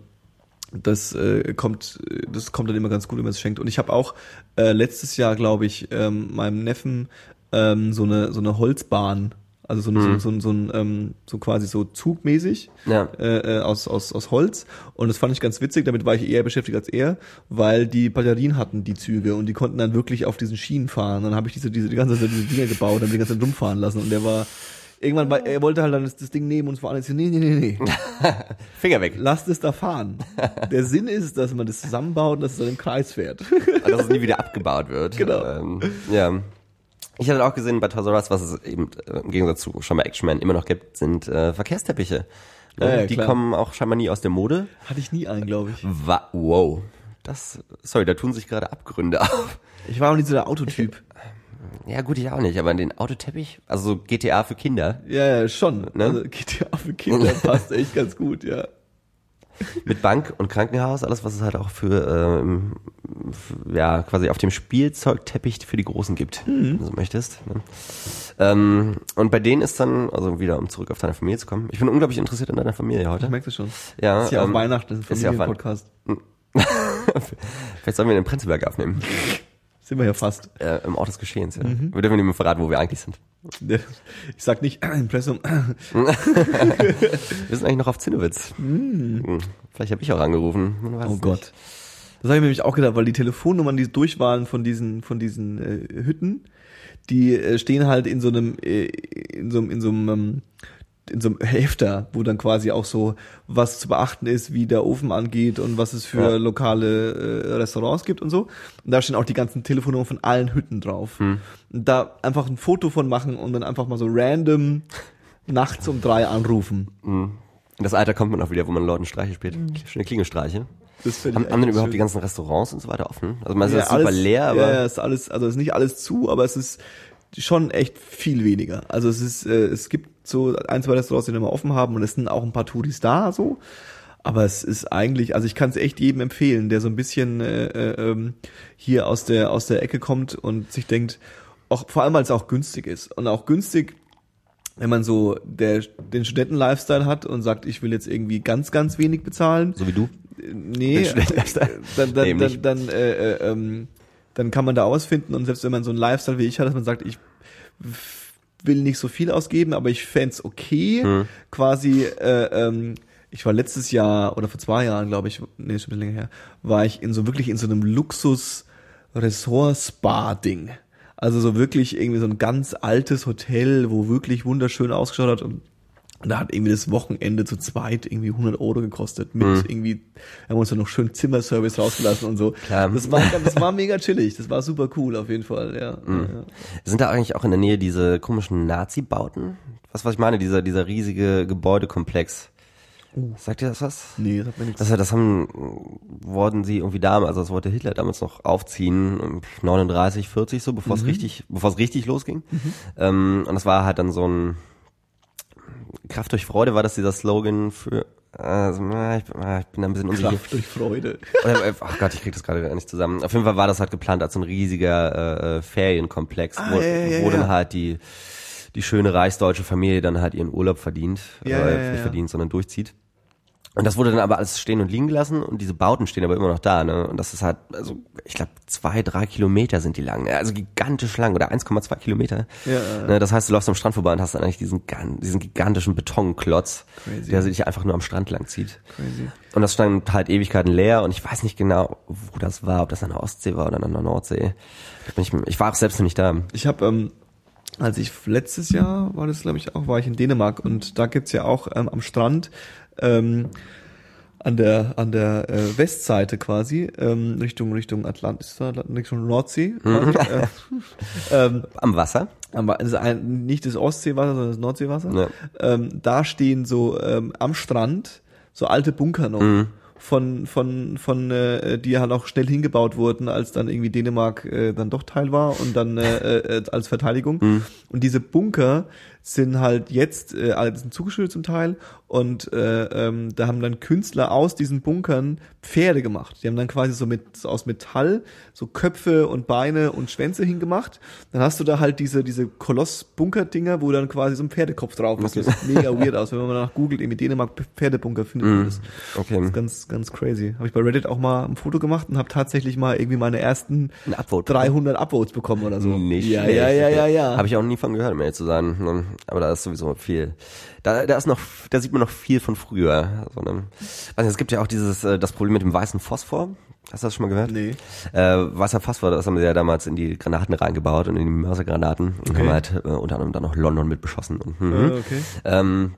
[SPEAKER 2] das äh, kommt, das kommt dann immer ganz gut, wenn man es schenkt. Und ich habe auch äh, letztes Jahr, glaube ich, ähm, meinem Neffen ähm, so eine so eine Holzbahn, also so, eine, so, so, so ein ähm, so quasi so zugmäßig
[SPEAKER 1] Ja.
[SPEAKER 2] äh, äh, aus, aus, aus Holz. Und das fand ich ganz witzig, damit war ich eher beschäftigt als er, weil die Batterien hatten, die Züge, und die konnten dann wirklich auf diesen Schienen fahren. Dann habe ich diese, diese, die ganze Zeit diese Dinger gebaut und die ganze Zeit rumfahren lassen. Und der war, irgendwann, war, er wollte halt dann das, das Ding nehmen und es war alles, nee, nee, nee, nee,
[SPEAKER 1] Finger weg.
[SPEAKER 2] lasst es da fahren. Der Sinn ist, dass man das zusammenbaut und dass es dann im Kreis fährt.
[SPEAKER 1] dass es nie wieder abgebaut wird.
[SPEAKER 2] Genau.
[SPEAKER 1] Ähm, ja. Ich hatte auch gesehen bei Toys R Us, was es eben äh, im Gegensatz zu schon bei Action Man immer noch gibt, sind äh, Verkehrsteppiche. Ne?
[SPEAKER 2] Ja, ja,
[SPEAKER 1] die
[SPEAKER 2] klar.
[SPEAKER 1] kommen auch scheinbar nie aus der Mode.
[SPEAKER 2] Hatte ich nie einen, glaube ich.
[SPEAKER 1] Wa wow. Das, sorry, da tun sich gerade Abgründe auf.
[SPEAKER 2] Ich war auch nicht so der Autotyp.
[SPEAKER 1] Ja, gut, ich auch nicht, aber den Autoteppich, also so GTA für Kinder,
[SPEAKER 2] Ja, ja, schon.
[SPEAKER 1] Ne?
[SPEAKER 2] Also GTA für Kinder passt echt ganz gut, ja.
[SPEAKER 1] Mit Bank und Krankenhaus, alles, was es halt auch für, ähm, f- ja, quasi auf dem Spielzeugteppich für die Großen gibt,
[SPEAKER 2] Mhm.
[SPEAKER 1] wenn du so möchtest. Ne? Ähm, und bei denen ist dann, also wieder, um zurück auf deine Familie zu kommen, ich bin unglaublich interessiert an deiner Familie heute.
[SPEAKER 2] Ich merke das schon.
[SPEAKER 1] Ja,
[SPEAKER 2] ist ja
[SPEAKER 1] ähm,
[SPEAKER 2] auch Weihnachten, das ist
[SPEAKER 1] ja auch
[SPEAKER 2] Familienpodcast.
[SPEAKER 1] Vielleicht sollen wir den Prenzlberg aufnehmen,
[SPEAKER 2] Sind wir ja fast.
[SPEAKER 1] äh, im Ort des Geschehens. Ja.
[SPEAKER 2] Mhm.
[SPEAKER 1] Wir dürfen nicht mehr verraten, wo wir eigentlich sind.
[SPEAKER 2] Ich sag nicht Impressum.
[SPEAKER 1] Wir sind eigentlich noch auf Zinnowitz. Hm. Vielleicht habe ich auch angerufen.
[SPEAKER 2] Oh
[SPEAKER 1] es
[SPEAKER 2] Gott.
[SPEAKER 1] nicht.
[SPEAKER 2] Das habe ich mir nämlich auch gedacht, weil die Telefonnummern, die Durchwahlen von diesen, von diesen äh, Hütten, die äh, stehen halt in so einem, äh, in so einem, in so einem, ähm, in so einem Hefter, wo dann quasi auch so was zu beachten ist, wie der Ofen angeht und was es für
[SPEAKER 1] Ja.
[SPEAKER 2] lokale äh, Restaurants gibt und so. Und da stehen auch die ganzen Telefonnummern von allen Hütten drauf. Und da einfach ein Foto von machen und dann einfach mal so random nachts um drei anrufen.
[SPEAKER 1] In das Alter kommt man auch wieder, wo man Leuten Streiche spielt. Schöne Klingelstreiche.
[SPEAKER 2] Das
[SPEAKER 1] Haben, haben denn überhaupt
[SPEAKER 2] schön.
[SPEAKER 1] die ganzen Restaurants und so weiter offen? Also man ist
[SPEAKER 2] Ja,
[SPEAKER 1] super leer, aber
[SPEAKER 2] ja, ja, ist alles, also ist nicht alles zu, aber es ist schon echt viel weniger. Also es ist, äh, es gibt so ein, zwei Restaurants, die immer offen haben und es sind auch ein paar Touris da, so. Aber es ist eigentlich, also ich kann es echt jedem empfehlen, der so ein bisschen äh, äh, ähm, hier aus der aus der Ecke kommt und sich denkt, auch vor allem weil es auch günstig ist und auch günstig wenn man so der, den Studenten-Lifestyle hat und sagt, ich will jetzt irgendwie ganz, ganz wenig bezahlen,
[SPEAKER 1] so wie du.
[SPEAKER 2] Nee, dann, dann, dann,
[SPEAKER 1] nicht.
[SPEAKER 2] dann, äh, äh, ähm, dann kann man da ausfinden und selbst wenn man so einen Lifestyle wie ich hat, dass man sagt, ich will nicht so viel ausgeben, aber ich fänd's okay,
[SPEAKER 1] Hm.
[SPEAKER 2] quasi, äh, ähm, ich war letztes Jahr oder vor zwei Jahren, glaube ich, nee, ist schon ein bisschen länger her, war ich in so wirklich in so einem Luxus Resort-Spa-Ding. Also so wirklich irgendwie so ein ganz altes Hotel, wo wirklich wunderschön ausgeschaut hat und und da hat irgendwie das Wochenende zu zweit irgendwie 100 Euro gekostet. Mit irgendwie, wir haben uns dann noch schön Zimmerservice rausgelassen und so.
[SPEAKER 1] Klar.
[SPEAKER 2] Das war, das war mega chillig. Das war super cool auf jeden Fall, ja. ja.
[SPEAKER 1] Sind da eigentlich auch in der Nähe diese komischen Nazi-Bauten? Was, was ich meine? Dieser, dieser riesige Gebäudekomplex. Sagt ihr das was?
[SPEAKER 2] Nee, das hat mir nichts.
[SPEAKER 1] Das, das haben, wollten sie irgendwie damals, also das wollte Hitler damals noch aufziehen, um 39, 40 so, bevor es richtig, bevor es richtig losging. Ähm, und das war halt dann so ein Kraft durch Freude, war das dieser Slogan für, also, ich, ah, ich bin da ein bisschen unsicher.
[SPEAKER 2] Kraft durch Freude.
[SPEAKER 1] Äh, ach Gott, ich krieg das gerade gar nicht zusammen. Auf jeden Fall war das halt geplant als so ein riesiger äh, äh, Ferienkomplex,
[SPEAKER 2] Ah,
[SPEAKER 1] wo,
[SPEAKER 2] ja, ja,
[SPEAKER 1] wo
[SPEAKER 2] ja.
[SPEAKER 1] dann halt die die schöne reichsdeutsche Familie dann halt ihren Urlaub verdient,
[SPEAKER 2] Ja,
[SPEAKER 1] äh, nicht verdient, sondern durchzieht. Und das wurde dann aber alles stehen und liegen gelassen und diese Bauten stehen aber immer noch da, ne? Und das ist halt, also ich glaube zwei, drei Kilometer sind die lang, ne? also gigantisch lang oder 1,2 Kilometer.
[SPEAKER 2] Ja,
[SPEAKER 1] ne? Das heißt, du läufst am Strand vorbei und hast dann eigentlich diesen, diesen gigantischen Betonklotz,
[SPEAKER 2] Crazy.
[SPEAKER 1] der sich einfach nur am Strand lang zieht.
[SPEAKER 2] Crazy.
[SPEAKER 1] Und das stand halt Ewigkeiten leer und ich weiß nicht genau, wo das war, ob das an der Ostsee war oder an der Nordsee. Ich, ich war auch selbst noch nicht da.
[SPEAKER 2] Ich habe, ähm, als ich letztes Jahr war das, glaube ich, auch, war ich in Dänemark und da gibt's ja auch ähm, am Strand ähm, an der an der äh, Westseite quasi ähm, Richtung Richtung Atlantis, Richtung Nordsee. Quasi, äh, ähm,
[SPEAKER 1] Am Wasser?
[SPEAKER 2] aber es ist ein, nicht das Ostseewasser, sondern das Nordseewasser.
[SPEAKER 1] Ja.
[SPEAKER 2] Ähm, da stehen so ähm, am Strand so alte Bunker noch.
[SPEAKER 1] Mhm.
[SPEAKER 2] Von, von, von, äh, die halt auch schnell hingebaut wurden, als dann irgendwie Dänemark äh, dann doch Teil war und dann äh, äh, als Verteidigung.
[SPEAKER 1] Mhm.
[SPEAKER 2] Und diese Bunker sind halt jetzt, äh, alle sind zugeschüttet zum Teil und äh, ähm, da haben dann Künstler aus diesen Bunkern Pferde gemacht. Die haben dann quasi so mit so aus Metall so Köpfe und Beine und Schwänze hingemacht. Dann hast du da halt diese diese Koloss-Bunker-Dinger, wo dann quasi so ein Pferdekopf drauf ist. Das sieht mega weird aus. Wenn man mal nach googelt, irgendwie Dänemark Pferdebunker findet man das.
[SPEAKER 1] Okay.
[SPEAKER 2] Das ist ganz ganz crazy. Habe ich bei Reddit auch mal ein Foto gemacht und habe tatsächlich mal irgendwie meine ersten
[SPEAKER 1] Upvote.
[SPEAKER 2] 300 Upvotes bekommen oder so.
[SPEAKER 1] Nicht
[SPEAKER 2] ja, ja, ja, ja, ja.
[SPEAKER 1] Habe ich auch nie von gehört, um ehrlich zu sein. Aber da ist sowieso viel. Da, da ist noch, da sieht man noch viel von früher. So, ne? Nicht, es gibt ja auch dieses, äh, das Problem mit dem weißen Phosphor. Hast du das schon mal gehört?
[SPEAKER 2] Nee.
[SPEAKER 1] Äh, weißer Phosphor, das haben sie ja damals in die Granaten reingebaut und in die Mörsergranaten und
[SPEAKER 2] Okay.
[SPEAKER 1] haben halt äh, unter anderem dann noch London mit beschossen. Und, mhm.
[SPEAKER 2] Ah, okay.
[SPEAKER 1] Ähm,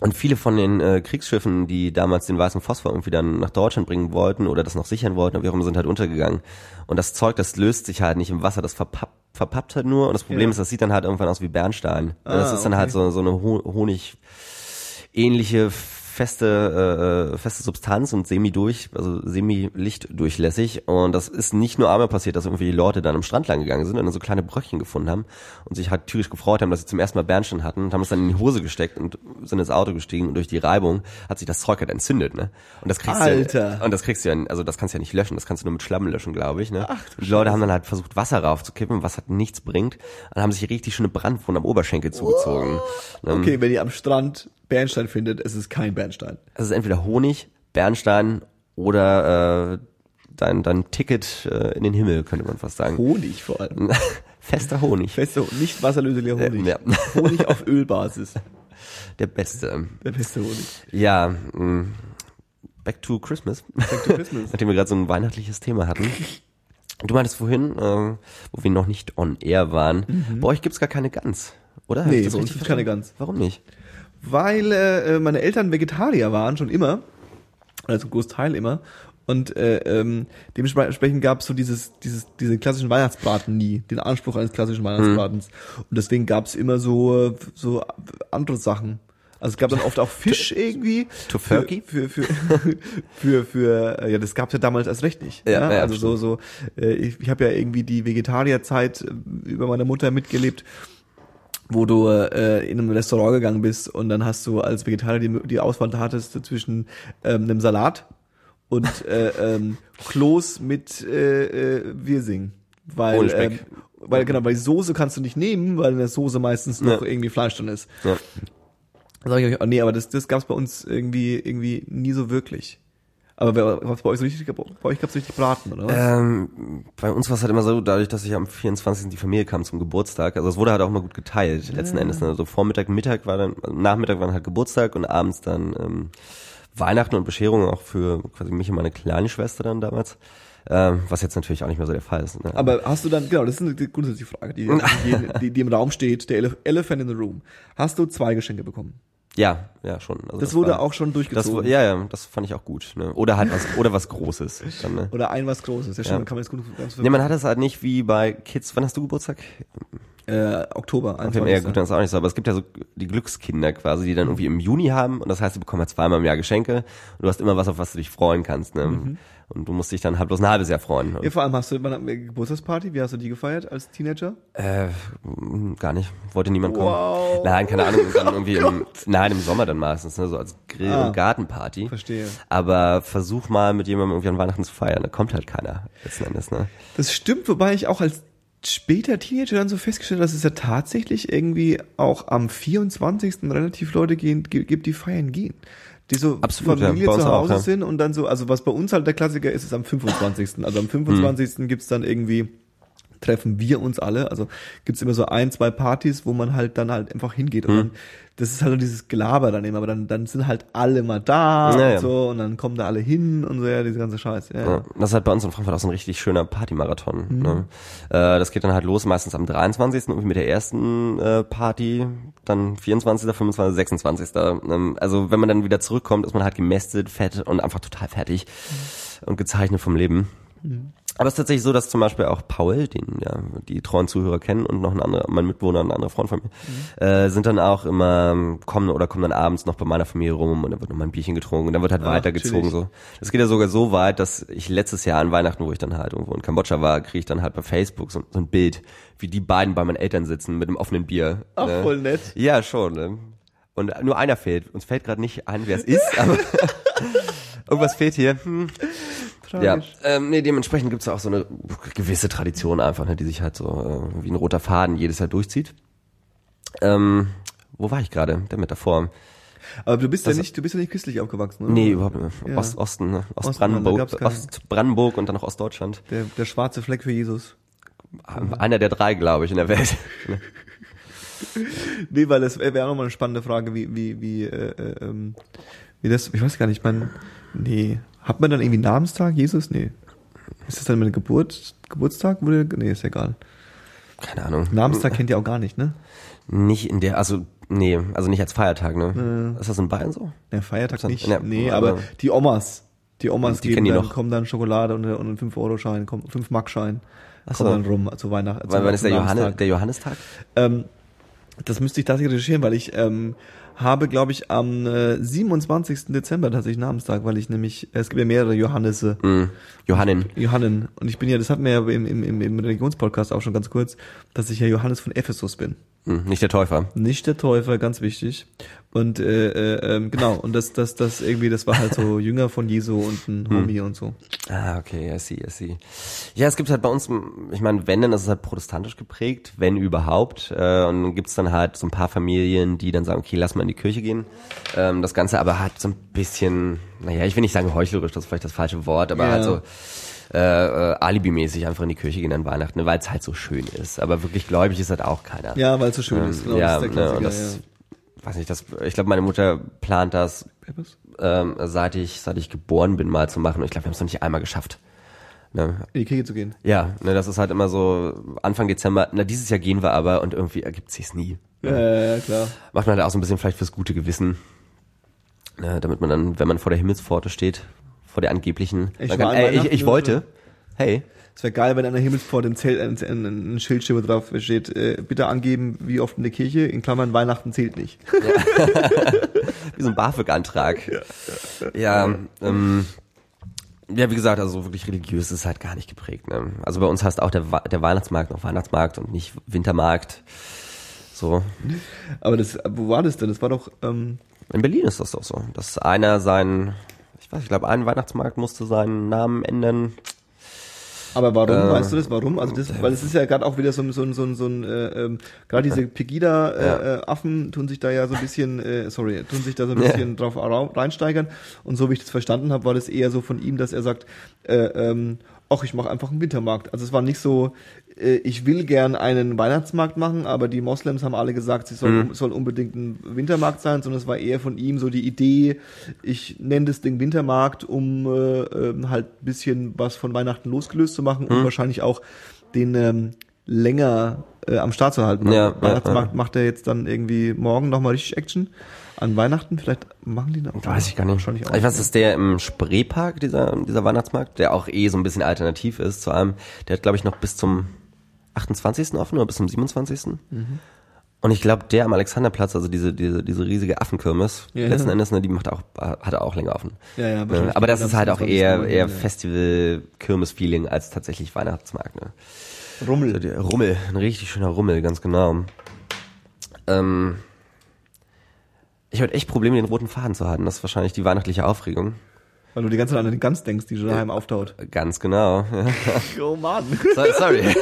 [SPEAKER 1] und viele von den äh, Kriegsschiffen, die damals den weißen Phosphor irgendwie dann nach Deutschland bringen wollten oder das noch sichern wollten, immer, sind halt untergegangen. Und das Zeug, das löst sich halt nicht im Wasser, das verpappt, verpappt halt nur. Und das Problem
[SPEAKER 2] Ja.
[SPEAKER 1] ist, das sieht dann halt irgendwann aus wie Bernstein.
[SPEAKER 2] Ah,
[SPEAKER 1] das ist dann
[SPEAKER 2] okay.
[SPEAKER 1] halt so, so eine Ho Honig ähnliche feste äh, feste Substanz und semi durch also semi lichtdurchlässig und das ist nicht nur einmal passiert dass irgendwie die Leute dann am Strand lang gegangen sind und dann so kleine Bröckchen gefunden haben und sich halt tierisch gefreut haben dass sie zum ersten Mal Bernstein hatten und haben es dann in die Hose gesteckt und sind ins Auto gestiegen und durch die Reibung hat sich das Zeug halt entzündet ne? Und das kriegst du
[SPEAKER 2] Alter.
[SPEAKER 1] ja, und das kriegst du ja also das kannst du ja nicht löschen das kannst du nur mit Schlamm löschen glaube ich ne? Und die Leute haben dann halt versucht Wasser raufzukippen was halt nichts bringt. Und haben sich richtig schöne Brandwunden am Oberschenkel zugezogen. Ne?
[SPEAKER 2] Okay, wenn ihr am Strand Bernstein findet, es ist kein Bernstein.
[SPEAKER 1] Es ist entweder Honig, Bernstein oder äh, dein, dein Ticket äh, in den Himmel, könnte man fast sagen.
[SPEAKER 2] Honig vor allem.
[SPEAKER 1] Fester Honig.
[SPEAKER 2] Feste, nicht wasserlöslicher Honig.
[SPEAKER 1] Äh, ja.
[SPEAKER 2] Honig auf Ölbasis.
[SPEAKER 1] Der beste.
[SPEAKER 2] Der beste Honig.
[SPEAKER 1] Ja, mh, back to Christmas.
[SPEAKER 2] Back to Christmas.
[SPEAKER 1] Nachdem wir gerade so ein weihnachtliches Thema hatten. Du meintest vorhin, äh, wo wir noch nicht on air waren, bei euch gibt's gar keine Gans, oder?
[SPEAKER 2] Mhm. Nee, bei uns gibt's keine? Gans.
[SPEAKER 1] Warum nicht?
[SPEAKER 2] Weil äh, meine Eltern Vegetarier waren, schon immer. Also Großteil immer. Und äh, ähm, dementsprechend gab es so dieses, dieses, diese klassischen Weihnachtsbraten nie, den Anspruch eines klassischen Weihnachtsbratens. Und deswegen gab es immer so, äh, so andere Sachen. Also es gab dann oft auch Fisch irgendwie.
[SPEAKER 1] Tofurkey?
[SPEAKER 2] Für, für, für, für, für, äh, ja, das gab's ja damals erst recht nicht.
[SPEAKER 1] Ja, ja,
[SPEAKER 2] also so, so, äh, ich, ich habe ja irgendwie die Vegetarierzeit äh, über meine Mutter mitgelebt wo du äh, in einem Restaurant gegangen bist und dann hast du als Vegetarier die, die Auswahl hattest zwischen ähm, einem Salat und äh, ähm, Kloß mit äh, äh, Wirsing. Weil,
[SPEAKER 1] Speck.
[SPEAKER 2] ähm, weil genau, weil die Soße kannst du nicht nehmen, weil in der Soße meistens noch
[SPEAKER 1] Ja.
[SPEAKER 2] irgendwie Fleisch drin ist.
[SPEAKER 1] Ja.
[SPEAKER 2] Sag ich euch, oh nee, aber das, das gab's bei uns irgendwie irgendwie nie so wirklich. Aber was bei euch so richtig, bei euch gab's richtig Braten, oder was?
[SPEAKER 1] Ähm, bei uns war es halt immer so, dadurch, dass ich am 24. die Familie kam zum Geburtstag, also es wurde halt auch immer gut geteilt, letzten Endes. Ne? Also Vormittag, Mittag war dann, also Nachmittag war dann halt Geburtstag und abends dann ähm, Weihnachten und Bescherung auch für quasi mich und meine kleine Schwester dann damals. Ähm, was jetzt natürlich auch nicht mehr so der Fall ist. Ne?
[SPEAKER 2] Aber hast du dann, genau, das ist eine grundsätzliche Frage, die, die, die, die im Raum steht, der Elef Elephant in the Room. Hast du zwei Geschenke bekommen?
[SPEAKER 1] Ja, ja schon. Also
[SPEAKER 2] Das, wurde
[SPEAKER 1] war-
[SPEAKER 2] auch schon
[SPEAKER 1] das,
[SPEAKER 2] durchgezogen.
[SPEAKER 1] war- Ja, ja, das fand ich auch gut. Ne? Oder halt was, oder was Großes. Dann, ne?
[SPEAKER 2] Oder ein was Großes. Ja, stimmt,
[SPEAKER 1] Ja.
[SPEAKER 2] kann man jetzt gut ganz
[SPEAKER 1] Nee, man hat es halt nicht wie bei Kids. Wann hast du Geburtstag?
[SPEAKER 2] äh, Oktober. 21.
[SPEAKER 1] ja, gut, dann ist auch nicht so. Aber es gibt ja so die Glückskinder quasi, die dann irgendwie im Juni haben. Und das heißt, sie bekommen halt zweimal im Jahr Geschenke. Und du hast immer was, auf was du dich freuen kannst. Ne? Und du musst dich dann halt bloß ein halbes Jahr freuen.
[SPEAKER 2] Ja, vor allem hast du eine Geburtstagsparty, wie hast du die gefeiert als Teenager?
[SPEAKER 1] Äh, gar nicht. Wollte niemand kommen.
[SPEAKER 2] Wow.
[SPEAKER 1] Nein, keine Ahnung. Dann irgendwie im, nein, im Sommer dann meistens, ne? so als Grill-
[SPEAKER 2] Ah.
[SPEAKER 1] und Gartenparty.
[SPEAKER 2] Verstehe.
[SPEAKER 1] Aber versuch mal mit jemandem irgendwie an Weihnachten zu feiern. Da kommt halt keiner letzten Endes. Ne?
[SPEAKER 2] Das stimmt, wobei ich auch als später Teenager dann so festgestellt habe, dass es ja tatsächlich irgendwie auch am 24. relativ Leute gehen, gi- gibt, die feiern gehen. Die so
[SPEAKER 1] Absolut, ja.
[SPEAKER 2] Familie
[SPEAKER 1] uns
[SPEAKER 2] zu
[SPEAKER 1] auch,
[SPEAKER 2] Hause
[SPEAKER 1] ja.
[SPEAKER 2] sind und dann so, also was bei uns halt der Klassiker ist, ist am 25. Also am 25.
[SPEAKER 1] Mhm.
[SPEAKER 2] gibt's dann irgendwie treffen wir uns alle. Also gibt's immer so ein, zwei Partys, wo man halt dann halt einfach hingeht. Und
[SPEAKER 1] Mhm.
[SPEAKER 2] das ist halt so dieses Gelaber dann eben, aber dann, dann sind halt alle mal da
[SPEAKER 1] Ja,
[SPEAKER 2] und
[SPEAKER 1] ja.
[SPEAKER 2] so und dann kommen da alle hin und so, ja, diese ganze Scheiß. Ja,
[SPEAKER 1] Ja, das ist halt bei uns in Frankfurt auch so ein richtig schöner Partymarathon.
[SPEAKER 2] Mhm.
[SPEAKER 1] Ne? Äh, das geht dann halt los, meistens am 23. irgendwie mit der ersten äh, Party, dann 24., 25., 26. Ähm, also wenn man dann wieder zurückkommt, ist man halt gemästet, fett und einfach total fertig und gezeichnet vom Leben. Aber es ist tatsächlich so, dass zum Beispiel auch Paul, den ja die treuen Zuhörer kennen und noch ein anderer, mein Mitbewohner, ein anderer Freund von mir, äh, sind dann auch immer kommen oder kommen dann abends noch bei meiner Familie rum und dann wird noch mal ein Bierchen getrunken und dann wird halt
[SPEAKER 2] Ach,
[SPEAKER 1] weitergezogen so. Das geht ja sogar so weit, dass ich letztes Jahr an Weihnachten, wo ich dann halt irgendwo in Kambodscha war, kriege ich dann halt bei Facebook so, so ein Bild, wie die beiden bei meinen Eltern sitzen mit einem offenen Bier.
[SPEAKER 2] Ach,
[SPEAKER 1] ne?
[SPEAKER 2] voll nett.
[SPEAKER 1] Ja, schon. Ne? Und nur einer fehlt. Uns fällt gerade nicht ein, wer es ist, aber irgendwas fehlt hier. Hm. Ja,
[SPEAKER 2] Tragisch.
[SPEAKER 1] ähm, nee, dementsprechend gibt's auch so eine gewisse Tradition einfach, ne, die sich halt so äh, wie ein roter Faden jedes Jahr durchzieht. Ähm, wo war ich gerade? Der Metaphor.
[SPEAKER 2] Aber du bist ja
[SPEAKER 1] Das-
[SPEAKER 2] nicht, du bist ja nicht christlich aufgewachsen, oder?
[SPEAKER 1] Nee, überhaupt nicht.
[SPEAKER 2] Ja.
[SPEAKER 1] Ost, Osten, ne?
[SPEAKER 2] Da
[SPEAKER 1] Ostbrandenburg, Ostbrandenburg und dann noch Ostdeutschland.
[SPEAKER 2] Der, der schwarze Fleck für Jesus.
[SPEAKER 1] Einer der drei, glaube ich, in der Welt.
[SPEAKER 2] Nee, weil das wäre auch nochmal eine spannende Frage, wie, wie, wie, äh, äh, ähm, wie das, ich weiß gar nicht, man, nee, hat man dann irgendwie Namenstag, Jesus? Nee. Ist das dann meine Geburt, Geburtstag? Nee, ist egal.
[SPEAKER 1] Keine Ahnung.
[SPEAKER 2] Namenstag kennt ihr auch gar nicht, ne?
[SPEAKER 1] Nicht in der, also, nee, also nicht als Feiertag, ne? Ist das in Bayern so?
[SPEAKER 2] Der Feiertag nicht.
[SPEAKER 1] ja,
[SPEAKER 2] nee,
[SPEAKER 1] aber-
[SPEAKER 2] aber, die Omas. Die Omas
[SPEAKER 1] Die
[SPEAKER 2] geben
[SPEAKER 1] kennen die
[SPEAKER 2] dann,
[SPEAKER 1] noch.
[SPEAKER 2] kommen dann Schokolade und, und ein 5-Euro-Schein, 5-Mark-Schein.
[SPEAKER 1] Ach so.
[SPEAKER 2] Kommen dann rum zu Weihnachten.
[SPEAKER 1] Weil, wann ist der,
[SPEAKER 2] Namenstag.
[SPEAKER 1] der Johannistag?
[SPEAKER 2] Ähm, das müsste ich tatsächlich recherchieren, weil ich ähm, habe, glaube ich, am äh, 27. Dezember tatsächlich Namenstag, weil ich nämlich, es gibt ja mehrere Johannese,
[SPEAKER 1] Hm. Johannin.
[SPEAKER 2] Johannen. Und ich bin ja, das hatten wir ja im, im, im, im Religionspodcast auch schon ganz kurz, dass ich ja Johannes von Ephesus bin.
[SPEAKER 1] Hm, nicht der Täufer.
[SPEAKER 2] Nicht der Täufer, ganz wichtig. Und äh, äh, ähm, genau, und das, das, das irgendwie, das war halt so Jünger von Jesu und ein Homie und so.
[SPEAKER 1] Ah, okay, I see, I see. Ja, es gibt halt bei uns, ich meine, wenn, dann ist es halt protestantisch geprägt, wenn überhaupt. Äh, und dann gibt's dann halt so ein paar Familien, die dann sagen, okay, lass mal in die Kirche gehen. Ähm, das Ganze aber halt so ein bisschen, naja, ich will nicht sagen heuchlerisch, das ist vielleicht das falsche Wort, aber
[SPEAKER 2] Ja.
[SPEAKER 1] halt so äh, äh, alibimäßig einfach in die Kirche gehen an Weihnachten, weil es halt so schön ist. Aber wirklich gläubig ist halt auch keiner.
[SPEAKER 2] Ja, weil es so schön
[SPEAKER 1] Ähm,
[SPEAKER 2] ist. Genau,
[SPEAKER 1] ja,
[SPEAKER 2] ist
[SPEAKER 1] ne, und das,
[SPEAKER 2] ja.
[SPEAKER 1] weiß nicht, das, ich glaube, meine Mutter plant das, ähm, seit ich, seit ich geboren bin, mal zu machen. Und ich glaube, wir haben es noch nicht einmal geschafft. Ne?
[SPEAKER 2] In die Kirche zu gehen.
[SPEAKER 1] Ja, ne, das ist halt immer so Anfang Dezember. Na, dieses Jahr gehen wir aber und irgendwie ergibt sich's nie.
[SPEAKER 2] Ja, ja, ja, klar.
[SPEAKER 1] Macht man halt auch so ein bisschen vielleicht fürs gute Gewissen. Ne, damit man dann, wenn man vor der Himmelspforte steht, vor der angeblichen,
[SPEAKER 2] Ich
[SPEAKER 1] kann,
[SPEAKER 2] an
[SPEAKER 1] ey, ich, ich wollte, hey,
[SPEAKER 2] Es wäre geil, wenn an der Himmelspforte ein, Zelt, ein, ein, ein Schild steht, wo drauf steht, äh, bitte angeben, wie oft in der Kirche, in Klammern Weihnachten zählt nicht.
[SPEAKER 1] wie so ein BAföG-Antrag. Ja, ähm, ja, wie gesagt, also so wirklich religiös ist halt gar nicht geprägt. Ne? Also bei uns heißt auch der, Wa- der Weihnachtsmarkt noch Weihnachtsmarkt und nicht Wintermarkt. So,
[SPEAKER 2] Aber das, wo war das denn? Das war doch, ähm,
[SPEAKER 1] In Berlin ist das doch so, dass einer seinen, ich weiß, ich glaube, ein Weihnachtsmarkt musste seinen Namen ändern.
[SPEAKER 2] aber warum,
[SPEAKER 1] Äh,
[SPEAKER 2] weißt du das, warum? Also das, weil es ist ja gerade auch wieder so, ein- so, ein- so, ein- so ein, äh, ähm, gerade diese Pegida-Affen tun sich da ja so ein bisschen, äh, sorry, tun sich da so ein
[SPEAKER 1] Ja.
[SPEAKER 2] bisschen drauf rau- reinsteigern. Und so wie ich das verstanden habe, war das eher so von ihm, dass er sagt, äh, ähm, ach, ich mache einfach einen Wintermarkt. Also es war nicht so, äh, ich will gern einen Weihnachtsmarkt machen, aber die Moslems haben alle gesagt, es soll,
[SPEAKER 1] Mhm.
[SPEAKER 2] soll unbedingt ein Wintermarkt sein, sondern es war eher von ihm so die Idee, ich nenne das Ding Wintermarkt, um äh, ähm, halt ein bisschen was von Weihnachten losgelöst zu machen
[SPEAKER 1] Mhm.
[SPEAKER 2] und wahrscheinlich auch den ähm, länger äh, am Start zu halten.
[SPEAKER 1] Ja, ja,
[SPEAKER 2] Weihnachtsmarkt macht er jetzt dann irgendwie morgen nochmal richtig Action. An Weihnachten vielleicht machen die noch.
[SPEAKER 1] Weiß ich gar nicht.
[SPEAKER 2] Wahrscheinlich auch.
[SPEAKER 1] Ich weiß, dass der im Spreepark, dieser, dieser Weihnachtsmarkt, der auch eh so ein bisschen alternativ ist zu einem, der hat, glaube ich, noch bis zum 28. offen oder bis zum 27.
[SPEAKER 2] Mhm.
[SPEAKER 1] Und ich glaube, der am Alexanderplatz, also diese, diese, diese riesige Affenkirmes,
[SPEAKER 2] Ja.
[SPEAKER 1] letzten Endes, ne, die macht auch, hat er auch länger offen.
[SPEAKER 2] Ja, ja,
[SPEAKER 1] Ne? Aber das ist halt auch
[SPEAKER 2] 27.
[SPEAKER 1] eher, eher
[SPEAKER 2] ja.
[SPEAKER 1] Festival-Kirmes-Feeling als tatsächlich Weihnachtsmarkt. Ne?
[SPEAKER 2] Rummel.
[SPEAKER 1] So der Rummel, ein richtig schöner Rummel, ganz genau. Ähm, ich hatte echt Probleme, den roten Faden zu halten. Das ist wahrscheinlich die weihnachtliche Aufregung.
[SPEAKER 2] Weil du die ganze Zeit an den Gans denkst, die schon daheim auftaut.
[SPEAKER 1] Ganz genau.
[SPEAKER 2] Oh Mann.
[SPEAKER 1] So, sorry.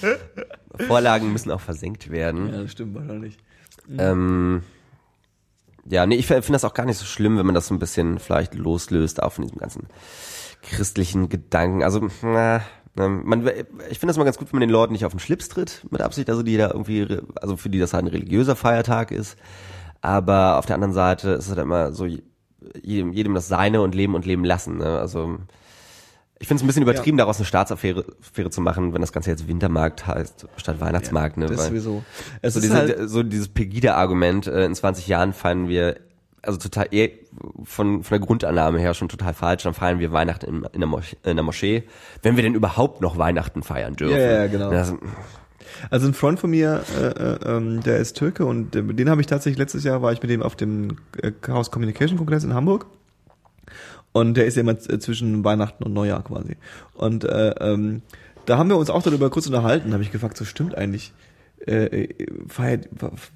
[SPEAKER 1] Vorlagen müssen auch versenkt werden.
[SPEAKER 2] Ja, das stimmt wahrscheinlich.
[SPEAKER 1] Ähm, ja, nee, ich finde das auch gar nicht so schlimm, wenn man das so ein bisschen vielleicht loslöst, auch von diesem ganzen christlichen Gedanken. Also, na, man, ich finde das mal ganz gut, wenn man den Leuten nicht auf den Schlips tritt, mit Absicht, also die da irgendwie, also für die das halt ein religiöser Feiertag ist. Aber auf der anderen Seite ist es halt immer so, jedem, jedem das Seine und Leben und Leben lassen. Ne? Also ich finde es ein bisschen übertrieben, ja. daraus eine Staatsaffäre Affäre zu machen, wenn das Ganze jetzt Wintermarkt heißt, statt Weihnachtsmarkt. Ja,
[SPEAKER 2] ne? Das Weil, sowieso.
[SPEAKER 1] Es so, diese, halt so dieses Pegida-Argument, äh, in 20 Jahren feiern wir also total eh von, von der Grundannahme her schon total falsch. Dann feiern wir Weihnachten in, in, der, Moschee, in der Moschee, wenn wir denn überhaupt noch Weihnachten feiern dürfen.
[SPEAKER 2] Ja, ja genau. Das, also ein Freund von mir, äh, äh, ähm, der ist Türke und äh, den habe ich tatsächlich letztes Jahr war ich mit dem auf dem äh, Chaos Communication Kongress in Hamburg. Und der ist ja immer zwischen Weihnachten und Neujahr quasi. Und äh, ähm, da haben wir uns auch darüber kurz unterhalten, habe ich gefragt, so stimmt eigentlich. Äh, feiert,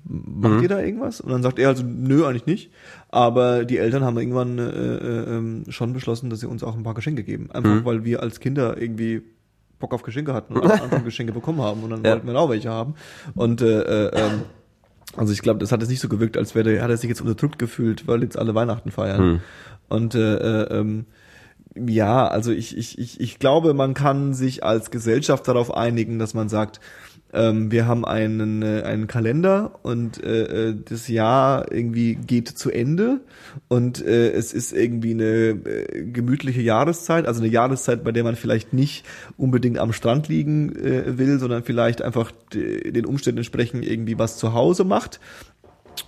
[SPEAKER 2] macht mhm. ihr da irgendwas? Und dann sagt er also, nö, eigentlich nicht. Aber die Eltern haben irgendwann äh, äh, ähm, schon beschlossen, dass sie uns auch ein paar Geschenke geben. Einfach mhm. weil wir als Kinder irgendwie Bock auf Geschenke hatten und andere Geschenke bekommen haben und dann ja. wollten wir auch welche haben. Und äh, äh, ähm, also ich glaube, das hat jetzt nicht so gewirkt, als wäre hat er sich jetzt unterdrückt gefühlt, weil jetzt alle Weihnachten feiern. Mhm. Und äh, äh, ähm, ja, also ich, ich, ich, ich glaube, man kann sich als Gesellschaft darauf einigen, dass man sagt, ähm, wir haben einen, äh, einen Kalender und äh, äh, das Jahr irgendwie geht zu Ende und äh, es ist irgendwie eine äh, gemütliche Jahreszeit, also eine Jahreszeit, bei der man vielleicht nicht unbedingt am Strand liegen äh, will, sondern vielleicht einfach den Umständen entsprechend irgendwie was zu Hause macht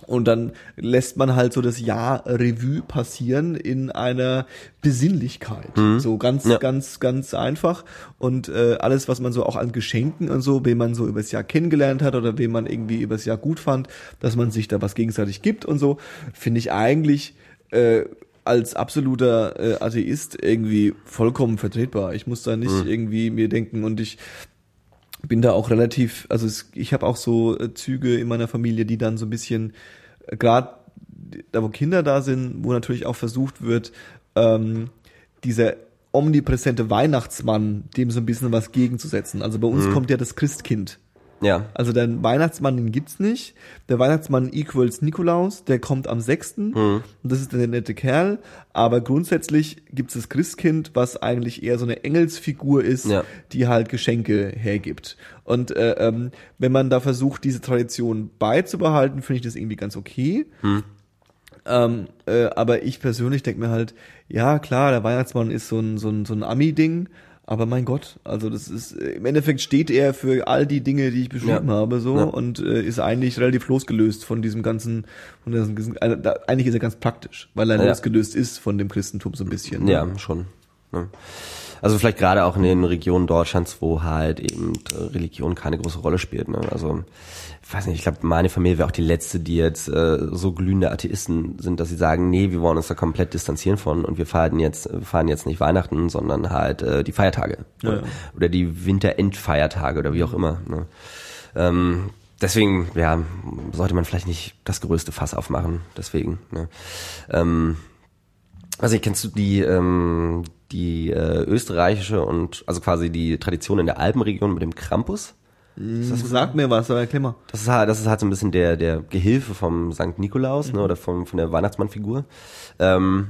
[SPEAKER 2] und dann lässt man halt so das Jahr Revue passieren in einer Besinnlichkeit. Mhm. So ganz, ja. ganz, ganz einfach. Und äh, alles, was man so auch an Geschenken und so, wen man so übers Jahr kennengelernt hat oder wen man irgendwie übers Jahr gut fand, dass man sich da was gegenseitig gibt und so, finde ich eigentlich äh, als absoluter äh, Atheist irgendwie vollkommen vertretbar. Ich muss da nicht mhm. irgendwie mir denken und ich bin da auch relativ, also es, ich habe auch so äh, Züge in meiner Familie, die dann so ein bisschen, äh, gerade da wo Kinder da sind, wo natürlich auch versucht wird, ähm, dieser omnipräsente Weihnachtsmann dem so ein bisschen was gegenzusetzen. Also bei uns mhm. kommt ja das Christkind
[SPEAKER 1] ja.
[SPEAKER 2] Also der Weihnachtsmann, den gibt's nicht. Der Weihnachtsmann equals Nikolaus, der kommt am 6. Mhm. Und das ist der nette Kerl. Aber grundsätzlich gibt's das Christkind, was eigentlich eher so eine Engelsfigur ist, ja. die halt Geschenke hergibt. Und äh, ähm, wenn man da versucht, diese Tradition beizubehalten, finde ich das irgendwie ganz okay. Mhm. Ähm, äh, aber ich persönlich denke mir halt, ja klar, der Weihnachtsmann ist so ein, so ein, so ein Ami-Ding, aber mein Gott, also das ist im Endeffekt steht er für all die Dinge, die ich beschrieben ja. habe, so ja. und äh, ist eigentlich relativ losgelöst von diesem ganzen, von diesem, äh, eigentlich ist er ganz praktisch, weil er ja. losgelöst ist von dem Christentum so ein bisschen.
[SPEAKER 1] Ne? Ja, schon. Ne? Also vielleicht gerade auch in den Regionen Deutschlands, wo halt eben Religion keine große Rolle spielt. Ne? Also ich weiß nicht, ich glaube, meine Familie wäre auch die letzte, die jetzt äh, so glühende Atheisten sind, dass sie sagen, nee, wir wollen uns da komplett distanzieren von und wir feiern jetzt, feiern jetzt nicht Weihnachten, sondern halt äh, die Feiertage ja, oder, ja. oder die Winterendfeiertage oder wie auch immer. Ne? Ähm, deswegen, ja, sollte man vielleicht nicht das größte Fass aufmachen. Deswegen. Ne? Ähm, also kennst du die ähm, die äh, österreichische und also quasi die Tradition in der Alpenregion mit dem Krampus?
[SPEAKER 2] Das Sag mir was, aber erklär mal.
[SPEAKER 1] Das ist halt, das ist halt so ein bisschen der, der Gehilfe vom St. Nikolaus, ne, mhm. ne, oder vom, von der Weihnachtsmannfigur. Ähm,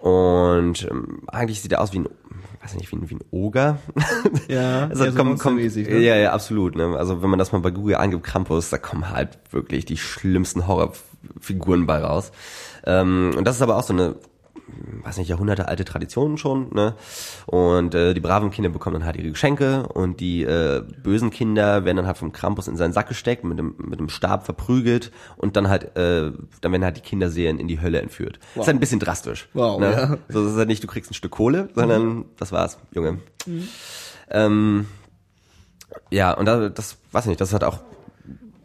[SPEAKER 1] und ähm, eigentlich sieht er aus wie ein, weiß nicht, wie ein, wie ein Oger.
[SPEAKER 2] Ja, also ja,
[SPEAKER 1] kommt, kommt, ne? ja, ja, absolut. Ne? Also wenn man das mal bei Google angibt, Krampus, da kommen halt wirklich die schlimmsten Horrorfiguren bei raus. Ähm, und das ist aber auch so eine weiß nicht, Jahrhunderte alte Traditionen schon, ne? Und äh, die braven Kinder bekommen dann halt ihre Geschenke und die äh, bösen Kinder werden dann halt vom Krampus in seinen Sack gesteckt, mit dem, mit dem Stab verprügelt und dann halt, äh, dann werden halt die Kinderseelen in die Hölle entführt. Wow. ist halt ein bisschen drastisch.
[SPEAKER 2] Wow, ne? ja.
[SPEAKER 1] So das ist halt nicht, du kriegst ein Stück Kohle, sondern mhm. das war's, Junge. Mhm. Ähm, ja, und da, das, weiß ich nicht, das halt auch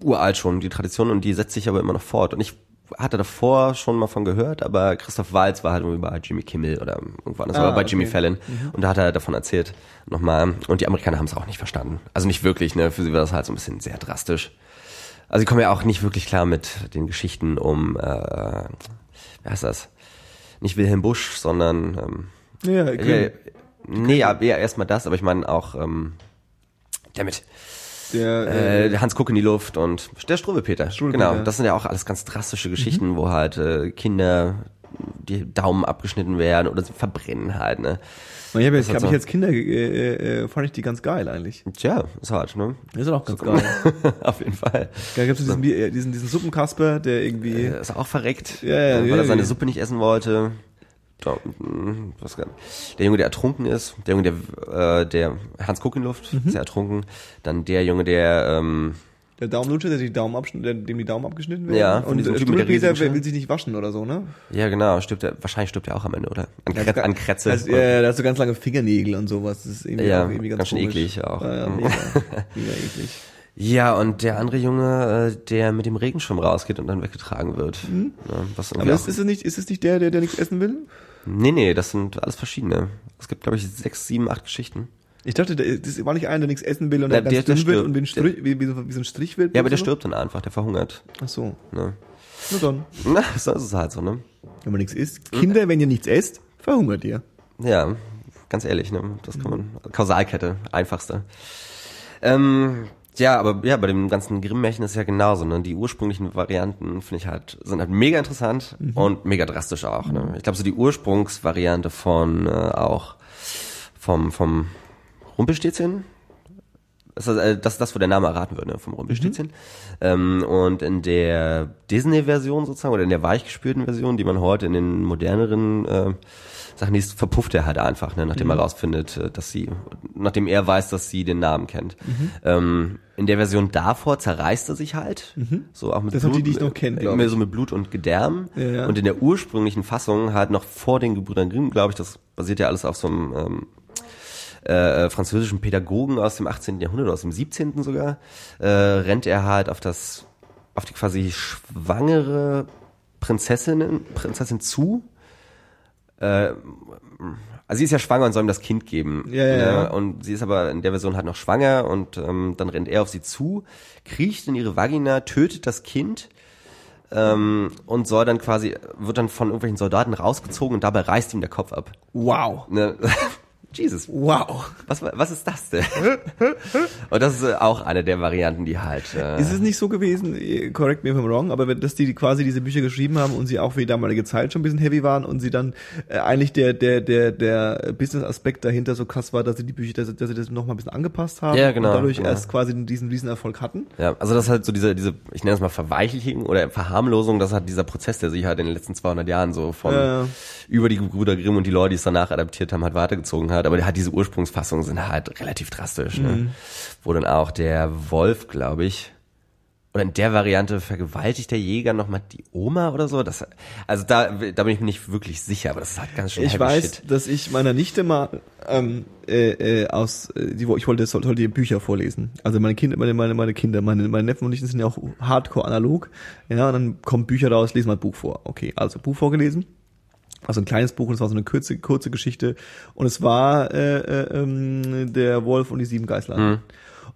[SPEAKER 1] uralt schon, die Tradition, und die setzt sich aber immer noch fort. Und ich hatte davor schon mal von gehört, aber Christoph Walz war halt irgendwie bei Jimmy Kimmel oder irgendwann, das ah, war bei okay. Jimmy Fallon mhm. und da hat er davon erzählt nochmal und die Amerikaner haben es auch nicht verstanden. Also nicht wirklich, ne, für sie war das halt so ein bisschen sehr drastisch. Also sie kommen ja auch nicht wirklich klar mit den Geschichten um, äh, wer heißt das? Nicht Wilhelm Busch, sondern ähm,
[SPEAKER 2] ja,
[SPEAKER 1] okay. ja, nee, ja, ja erstmal das, aber ich meine auch ähm, damit
[SPEAKER 2] Der,
[SPEAKER 1] äh, der Hans Kuck in die Luft und der Struwelpeter.
[SPEAKER 2] Struwwelpeter.
[SPEAKER 1] Genau, das sind ja auch alles ganz drastische Geschichten, wo halt äh, Kinder die Daumen abgeschnitten werden oder sie verbrennen halt, ne?
[SPEAKER 2] ich habe jetzt, hab ich
[SPEAKER 1] so-
[SPEAKER 2] jetzt Kinder, äh, äh, fand ich die ganz geil eigentlich.
[SPEAKER 1] Tja, ist hart, ne?
[SPEAKER 2] Ist auch ganz geil.
[SPEAKER 1] Auf jeden Fall.
[SPEAKER 2] Da gibt's diesen, äh, diesen, diesen Suppenkasper, der irgendwie,
[SPEAKER 1] Er ist auch verreckt,
[SPEAKER 2] Ja, ja,
[SPEAKER 1] äh, weil
[SPEAKER 2] ja,
[SPEAKER 1] er seine. Suppe nicht essen wollte. Der Junge, der ertrunken ist, der Junge, der, äh, der Hans Kuck in Luft,
[SPEAKER 2] Mhm.
[SPEAKER 1] ist ja ertrunken. Dann der Junge, der, ähm,
[SPEAKER 2] der Daumenlutscher, der die Daumen abschnitt, der, dem die Daumen abgeschnitten werden.
[SPEAKER 1] Ja,
[SPEAKER 2] und
[SPEAKER 1] der riesigen
[SPEAKER 2] will, sich nicht waschen oder so, ne?
[SPEAKER 1] ja genau, stirbt er, wahrscheinlich stirbt er auch am Ende, oder? An,
[SPEAKER 2] hat-
[SPEAKER 1] an Kretze.
[SPEAKER 2] Also, ja, ja, der hat so ganz lange Fingernägel und sowas. Das ist irgendwie
[SPEAKER 1] Ja,
[SPEAKER 2] auch irgendwie ganz,
[SPEAKER 1] ganz schön
[SPEAKER 2] komisch.
[SPEAKER 1] eklig auch.
[SPEAKER 2] Ja, ja,
[SPEAKER 1] Mhm.
[SPEAKER 2] mega, mega eklig.
[SPEAKER 1] Ja, und der andere Junge, äh, der mit dem Regenschirm rausgeht und dann weggetragen wird. Ja, was irgendwie
[SPEAKER 2] Mhm. Aber ist, ist, es nicht, ist es nicht der, der, der nichts essen will?
[SPEAKER 1] Nee, nee, das sind alles verschiedene. Es gibt, glaube ich, sechs, sieben, acht Geschichten.
[SPEAKER 2] Ich dachte, der- das war nicht einer, der nichts essen will und
[SPEAKER 1] Na,
[SPEAKER 2] der ganz
[SPEAKER 1] der- der
[SPEAKER 2] wird
[SPEAKER 1] stirbt.
[SPEAKER 2] und wie, ein Strich, wie, wie so ein Strich wird.
[SPEAKER 1] Ja, aber der
[SPEAKER 2] so.
[SPEAKER 1] stirbt dann einfach, der verhungert.
[SPEAKER 2] Ach so.
[SPEAKER 1] Ne?
[SPEAKER 2] Na dann.
[SPEAKER 1] Na, so ist es halt so, ne?
[SPEAKER 2] Wenn man nichts isst. Kinder, wenn ihr nichts esst, verhungert ihr.
[SPEAKER 1] Ja, ganz ehrlich, ne? Das kann man. Kausalkette, einfachste. Ähm, ja, aber ja, bei dem ganzen Grimm-Märchen ist es ja genauso, ne? Die ursprünglichen Varianten finde ich halt, sind halt mega interessant und mega drastisch auch, ne? Ich glaube, so die Ursprungsvariante von äh, auch vom, vom Rumpelstilzchen. Das ist äh, das, das, wo der Name erraten wird, ne? vom Rumpelstilzchen. Ähm, und in der Disney-Version sozusagen, oder in der weichgespülten Version, die man heute in den moderneren äh, Sachen liest, verpufft er halt einfach, ne? nachdem er rausfindet, äh, dass sie, nachdem er weiß, dass sie den Namen kennt. Ähm, in der Version davor zerreißt er sich halt, so auch mit
[SPEAKER 2] Das sind die, die ich noch kenne, glaub
[SPEAKER 1] mehr
[SPEAKER 2] ich.
[SPEAKER 1] so mit Blut und Gedärm.
[SPEAKER 2] Ja, ja.
[SPEAKER 1] Und in der ursprünglichen Fassung halt noch vor den Gebrüdern Grimm, glaube ich, das basiert ja alles auf so einem ähm, äh, französischen Pädagogen aus dem 18. Jahrhundert, aus dem 17. sogar, äh, rennt er halt auf das, auf die quasi schwangere Prinzessin, Prinzessin zu. Äh, also sie ist ja schwanger und soll ihm das Kind geben.
[SPEAKER 2] Ja, ja,
[SPEAKER 1] ne?
[SPEAKER 2] ja.
[SPEAKER 1] Und sie ist aber in der Version halt noch schwanger und ähm, dann rennt er auf sie zu, kriecht in ihre Vagina, tötet das Kind ähm, und soll dann quasi, wird dann von irgendwelchen Soldaten rausgezogen und dabei reißt ihm der Kopf ab.
[SPEAKER 2] Wow.
[SPEAKER 1] Ne? Jesus.
[SPEAKER 2] Wow.
[SPEAKER 1] Was, was ist das denn? Und das ist äh, auch eine der Varianten, die halt. Äh,
[SPEAKER 2] Ist es nicht so gewesen, eh, correct me if I'm wrong, aber wenn- dass die quasi diese Bücher geschrieben haben und sie auch für die damalige Zeit schon ein bisschen heavy waren und sie dann äh, eigentlich der der der der Business-Aspekt dahinter so krass war, dass sie die Bücher, dass, sie- dass sie das noch mal ein bisschen angepasst haben
[SPEAKER 1] Ja, genau,
[SPEAKER 2] und dadurch
[SPEAKER 1] ja.
[SPEAKER 2] erst quasi diesen Riesenerfolg hatten.
[SPEAKER 1] ja, also das ist halt so diese, diese, ich nenne das mal Verweichlichung oder Verharmlosung, das hat dieser Prozess, der sich halt in den letzten 200 Jahren so von
[SPEAKER 2] Ja.
[SPEAKER 1] über die Brüder Grimm und die Leute, die es danach adaptiert haben, halt weitergezogen hat. Aber der hat diese Ursprungsfassungen sind halt relativ drastisch,
[SPEAKER 2] Mhm.
[SPEAKER 1] ne? Wo dann auch der Wolf, glaube ich, oder in der Variante vergewaltigt der Jäger nochmal die Oma oder so. Das, also da, da bin ich mir nicht wirklich sicher, aber das ist halt ganz schön
[SPEAKER 2] Ich weiß,
[SPEAKER 1] Shit.
[SPEAKER 2] dass ich meiner Nichte mal ähm, äh, äh, aus, äh, die, ich wollte, sollte die Bücher vorlesen. Also meine Kinder, meine, meine, meine Kinder, meine, meine Neffen und Nichten sind ja auch hardcore analog. Ja, und dann kommen Bücher raus, lesen mal ein Buch vor. Okay, also Buch vorgelesen. Also ein kleines Buch und es war so eine kurze, kurze Geschichte. Und es war äh, äh, ähm, der Wolf und die sieben Geißler.
[SPEAKER 1] Mhm.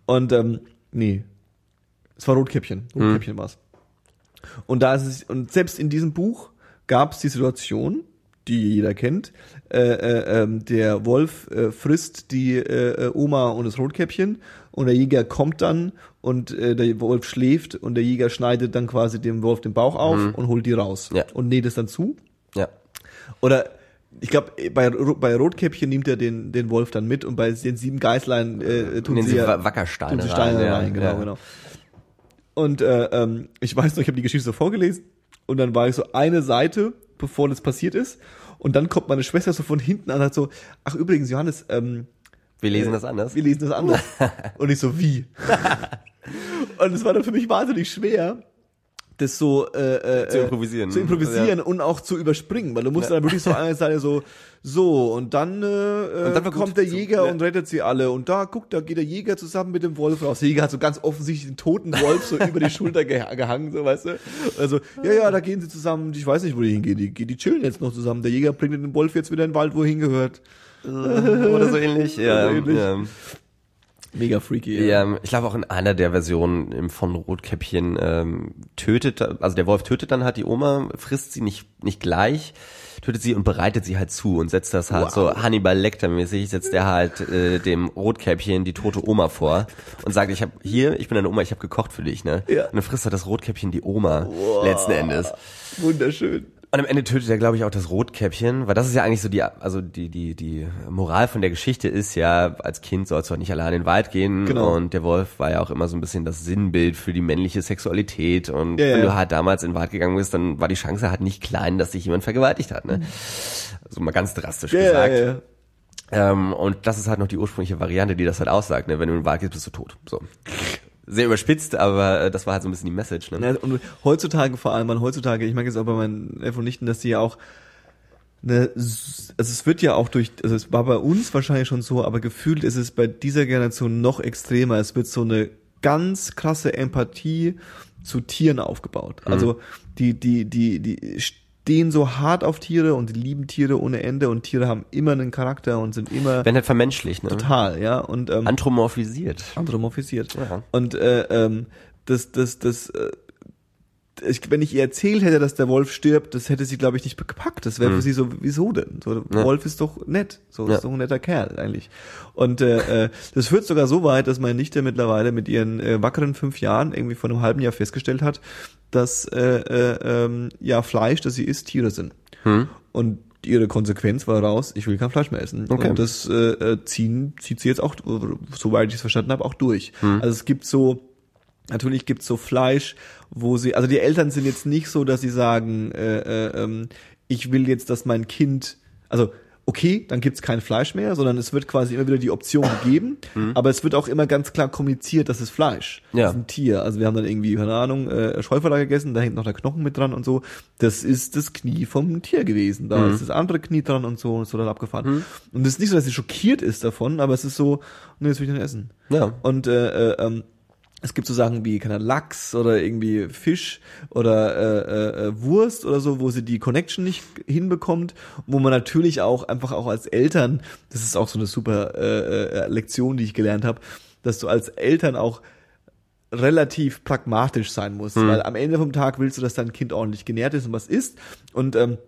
[SPEAKER 2] Und ähm, nee, es war Rotkäppchen. Rotkäppchen war's. Und da ist es, und selbst in diesem Buch gab es die Situation, die jeder kennt. Äh, äh, ähm, der Wolf äh, frisst die äh, äh, Oma und das Rotkäppchen und der Jäger kommt dann und äh, der Wolf schläft und der Jäger schneidet dann quasi dem Wolf den Bauch auf und holt die raus
[SPEAKER 1] Ja.
[SPEAKER 2] und näht es dann zu. Oder ich glaube, bei, bei Rotkäppchen nimmt er den, den Wolf dann mit und bei den sieben Geißlein äh, tun
[SPEAKER 1] Nehmen
[SPEAKER 2] sie,
[SPEAKER 1] sie Wackersteine
[SPEAKER 2] tun sie Steine
[SPEAKER 1] rein,
[SPEAKER 2] rein,
[SPEAKER 1] ja,
[SPEAKER 2] genau,
[SPEAKER 1] ja.
[SPEAKER 2] genau. Und äh, ähm, ich weiß noch, ich habe die Geschichte so vorgelesen und dann war ich so eine Seite, bevor das passiert ist. Und dann kommt meine Schwester so von hinten an und hat so, ach übrigens, Johannes, ähm,
[SPEAKER 1] Wir lesen das anders.
[SPEAKER 2] wir lesen das anders. und ich so, wie? und es war dann für mich wahnsinnig schwer, das so äh, äh,
[SPEAKER 1] Zu improvisieren.
[SPEAKER 2] zu improvisieren und auch zu überspringen, weil du musst dann wirklich so eine Seite so so und dann, äh,
[SPEAKER 1] Und dann war
[SPEAKER 2] kommt der
[SPEAKER 1] So,
[SPEAKER 2] Jäger
[SPEAKER 1] ja.
[SPEAKER 2] und rettet sie alle und da guck, da geht der Jäger zusammen mit dem Wolf raus. Der Jäger hat so ganz offensichtlich den toten Wolf so über die Schulter geha- gehangen, so weißt du. Also ja ja, da gehen sie zusammen. Ich weiß nicht, wo die hingehen. Die, die chillen jetzt noch zusammen. Der Jäger bringt den Wolf jetzt wieder in den Wald, wo er hingehört.
[SPEAKER 1] Oder so ähnlich. Ja,
[SPEAKER 2] Oder ähnlich.
[SPEAKER 1] Ja.
[SPEAKER 2] Mega freaky.
[SPEAKER 1] Ja, ich glaube auch in einer der Versionen im von Rotkäppchen ähm, tötet, also der Wolf tötet dann halt die Oma, frisst sie nicht nicht gleich, tötet sie und bereitet sie halt zu und setzt das halt
[SPEAKER 2] Wow.
[SPEAKER 1] so Hannibal Lecter mäßig setzt der halt äh, dem Rotkäppchen die tote Oma vor und sagt, ich habe hier, ich bin deine Oma, ich habe gekocht für dich, ne?
[SPEAKER 2] Ja.
[SPEAKER 1] Und dann frisst halt das Rotkäppchen die Oma letzten Endes.
[SPEAKER 2] Wunderschön.
[SPEAKER 1] Und am Ende tötet er, glaube ich, auch das Rotkäppchen, weil das ist ja eigentlich so die, also die, die, die Moral von der Geschichte ist ja, als Kind sollst du halt nicht allein in den Wald gehen.
[SPEAKER 2] Genau.
[SPEAKER 1] Und der Wolf war ja auch immer so ein bisschen das Sinnbild für die männliche Sexualität. Und
[SPEAKER 2] Ja,
[SPEAKER 1] wenn
[SPEAKER 2] ja.
[SPEAKER 1] du halt damals in den Wald gegangen bist, dann war die Chance halt nicht klein, dass dich jemand vergewaltigt hat, ne? Also mal ganz drastisch
[SPEAKER 2] Ja, ja,
[SPEAKER 1] gesagt.
[SPEAKER 2] ja, ja.
[SPEAKER 1] Ähm, und das ist halt noch die ursprüngliche Variante, die das halt aussagt, ne? Wenn du in den Wald gehst, bist du tot. So. Sehr überspitzt, aber äh, das war halt so ein bisschen die Message, ne?
[SPEAKER 2] Ja, und heutzutage vor allem, man heutzutage, ich merke jetzt auch bei meinen Neffen und Nichten, dass die ja auch eine, also es wird ja auch durch, also es war bei uns wahrscheinlich schon so, aber gefühlt ist es bei dieser Generation noch extremer. Es wird so eine ganz krasse Empathie zu Tieren aufgebaut. Also die, die, die, die stehen so hart auf Tiere und die lieben Tiere ohne Ende und Tiere haben immer einen Charakter und sind immer
[SPEAKER 1] Werden halt vermenschlicht, ne?
[SPEAKER 2] total, ja. Und ähm,
[SPEAKER 1] Anthropomorphisiert.
[SPEAKER 2] anthropomorphisiert.
[SPEAKER 1] Ja.
[SPEAKER 2] Und äh, ähm, das, das, das, äh, ich, wenn ich ihr erzählt hätte, dass der Wolf stirbt, das hätte sie, glaube ich, nicht gepackt. Das wäre für sie so, wieso denn? So, der
[SPEAKER 1] Ja.
[SPEAKER 2] Wolf ist doch nett. So,
[SPEAKER 1] Ja.
[SPEAKER 2] ist doch ein netter Kerl eigentlich. Und äh, äh, das führt sogar so weit, dass meine Nichte mittlerweile mit ihren äh, wackeren fünf Jahren irgendwie vor einem halben Jahr festgestellt hat, dass äh, äh, ähm, ja Fleisch, das sie isst, Tiere sind.
[SPEAKER 1] Hm?
[SPEAKER 2] Und ihre Konsequenz war raus, ich will kein Fleisch mehr essen.
[SPEAKER 1] Okay.
[SPEAKER 2] Und das äh, äh, ziehen, zieht sie jetzt auch, soweit ich es verstanden habe, auch durch. Also es gibt so, natürlich gibt's so Fleisch, wo sie, also die Eltern sind jetzt nicht so, dass sie sagen, äh, äh, ähm, ich will jetzt, dass mein Kind, also okay, dann gibt's kein Fleisch mehr, sondern es wird quasi immer wieder die Option gegeben, aber es wird auch immer ganz klar kommuniziert, das ist Fleisch,
[SPEAKER 1] Ja.
[SPEAKER 2] das ist ein Tier. Also wir haben dann irgendwie, keine Ahnung, äh, Schäuferler gegessen, da hängt noch der Knochen mit dran und so. Das ist das Knie vom Tier gewesen. Da ist das andere Knie dran und so und so dann abgefahren. Und es ist nicht so, dass sie schockiert ist davon, aber es ist so, nee, das will ich nicht essen.
[SPEAKER 1] Ja.
[SPEAKER 2] Und äh, äh, ähm, es gibt so Sachen wie keine Ahnung, Lachs oder irgendwie Fisch oder äh, äh, äh, Wurst oder so, wo sie die Connection nicht hinbekommt, wo man natürlich auch einfach auch als Eltern, das ist auch so eine super äh, äh, Lektion, die ich gelernt habe, dass du als Eltern auch relativ pragmatisch sein musst, weil am Ende vom Tag willst du, dass dein Kind ordentlich genährt ist und was isst und ähm,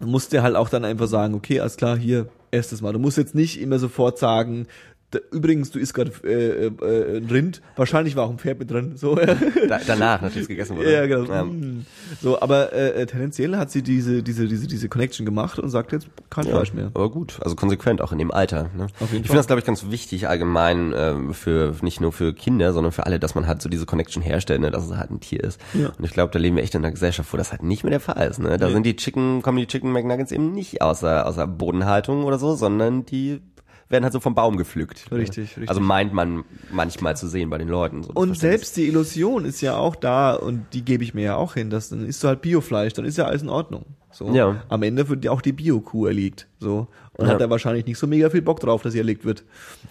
[SPEAKER 2] du musst dir halt auch dann einfach sagen, okay, alles klar, hier, ess das mal. Du musst jetzt nicht immer sofort sagen, da, übrigens, du isst gerade äh, äh, ein Rind, wahrscheinlich war auch ein Pferd mit drin, so.
[SPEAKER 1] Da, danach, nachdem es gegessen wurde.
[SPEAKER 2] Ja, genau.
[SPEAKER 1] Ja.
[SPEAKER 2] Mm. So, aber äh, äh, tendenziell hat sie diese, diese, diese, diese Connection gemacht und sagt jetzt kein Fleisch mehr.
[SPEAKER 1] Aber gut, also konsequent auch in dem Alter. Ne?
[SPEAKER 2] Auf jeden
[SPEAKER 1] ich finde das, glaube ich, ganz wichtig allgemein ähm, für nicht nur für Kinder, sondern für alle, dass man halt so diese Connection herstellt, ne, dass es halt ein Tier ist.
[SPEAKER 2] Ja.
[SPEAKER 1] Und ich glaube, da leben wir echt in einer Gesellschaft, wo das halt nicht mehr der Fall ist. Ne? Da
[SPEAKER 2] Nee.
[SPEAKER 1] sind die Chicken, kommen die Chicken McNuggets eben nicht außer, außer Bodenhaltung oder so, sondern die werden halt so vom Baum gepflückt. ne?
[SPEAKER 2] Richtig, richtig.
[SPEAKER 1] Also meint man manchmal zu sehen bei den Leuten. So
[SPEAKER 2] Und selbst die Illusion ist ja auch da und die gebe ich mir ja auch hin, dass dann isst du halt Biofleisch, dann ist ja alles in Ordnung. So.
[SPEAKER 1] Ja.
[SPEAKER 2] Am Ende wird ja auch die Bio-Kuh erlegt. So. Und
[SPEAKER 1] Ja.
[SPEAKER 2] hat da wahrscheinlich nicht so mega viel Bock drauf, dass sie erlegt wird.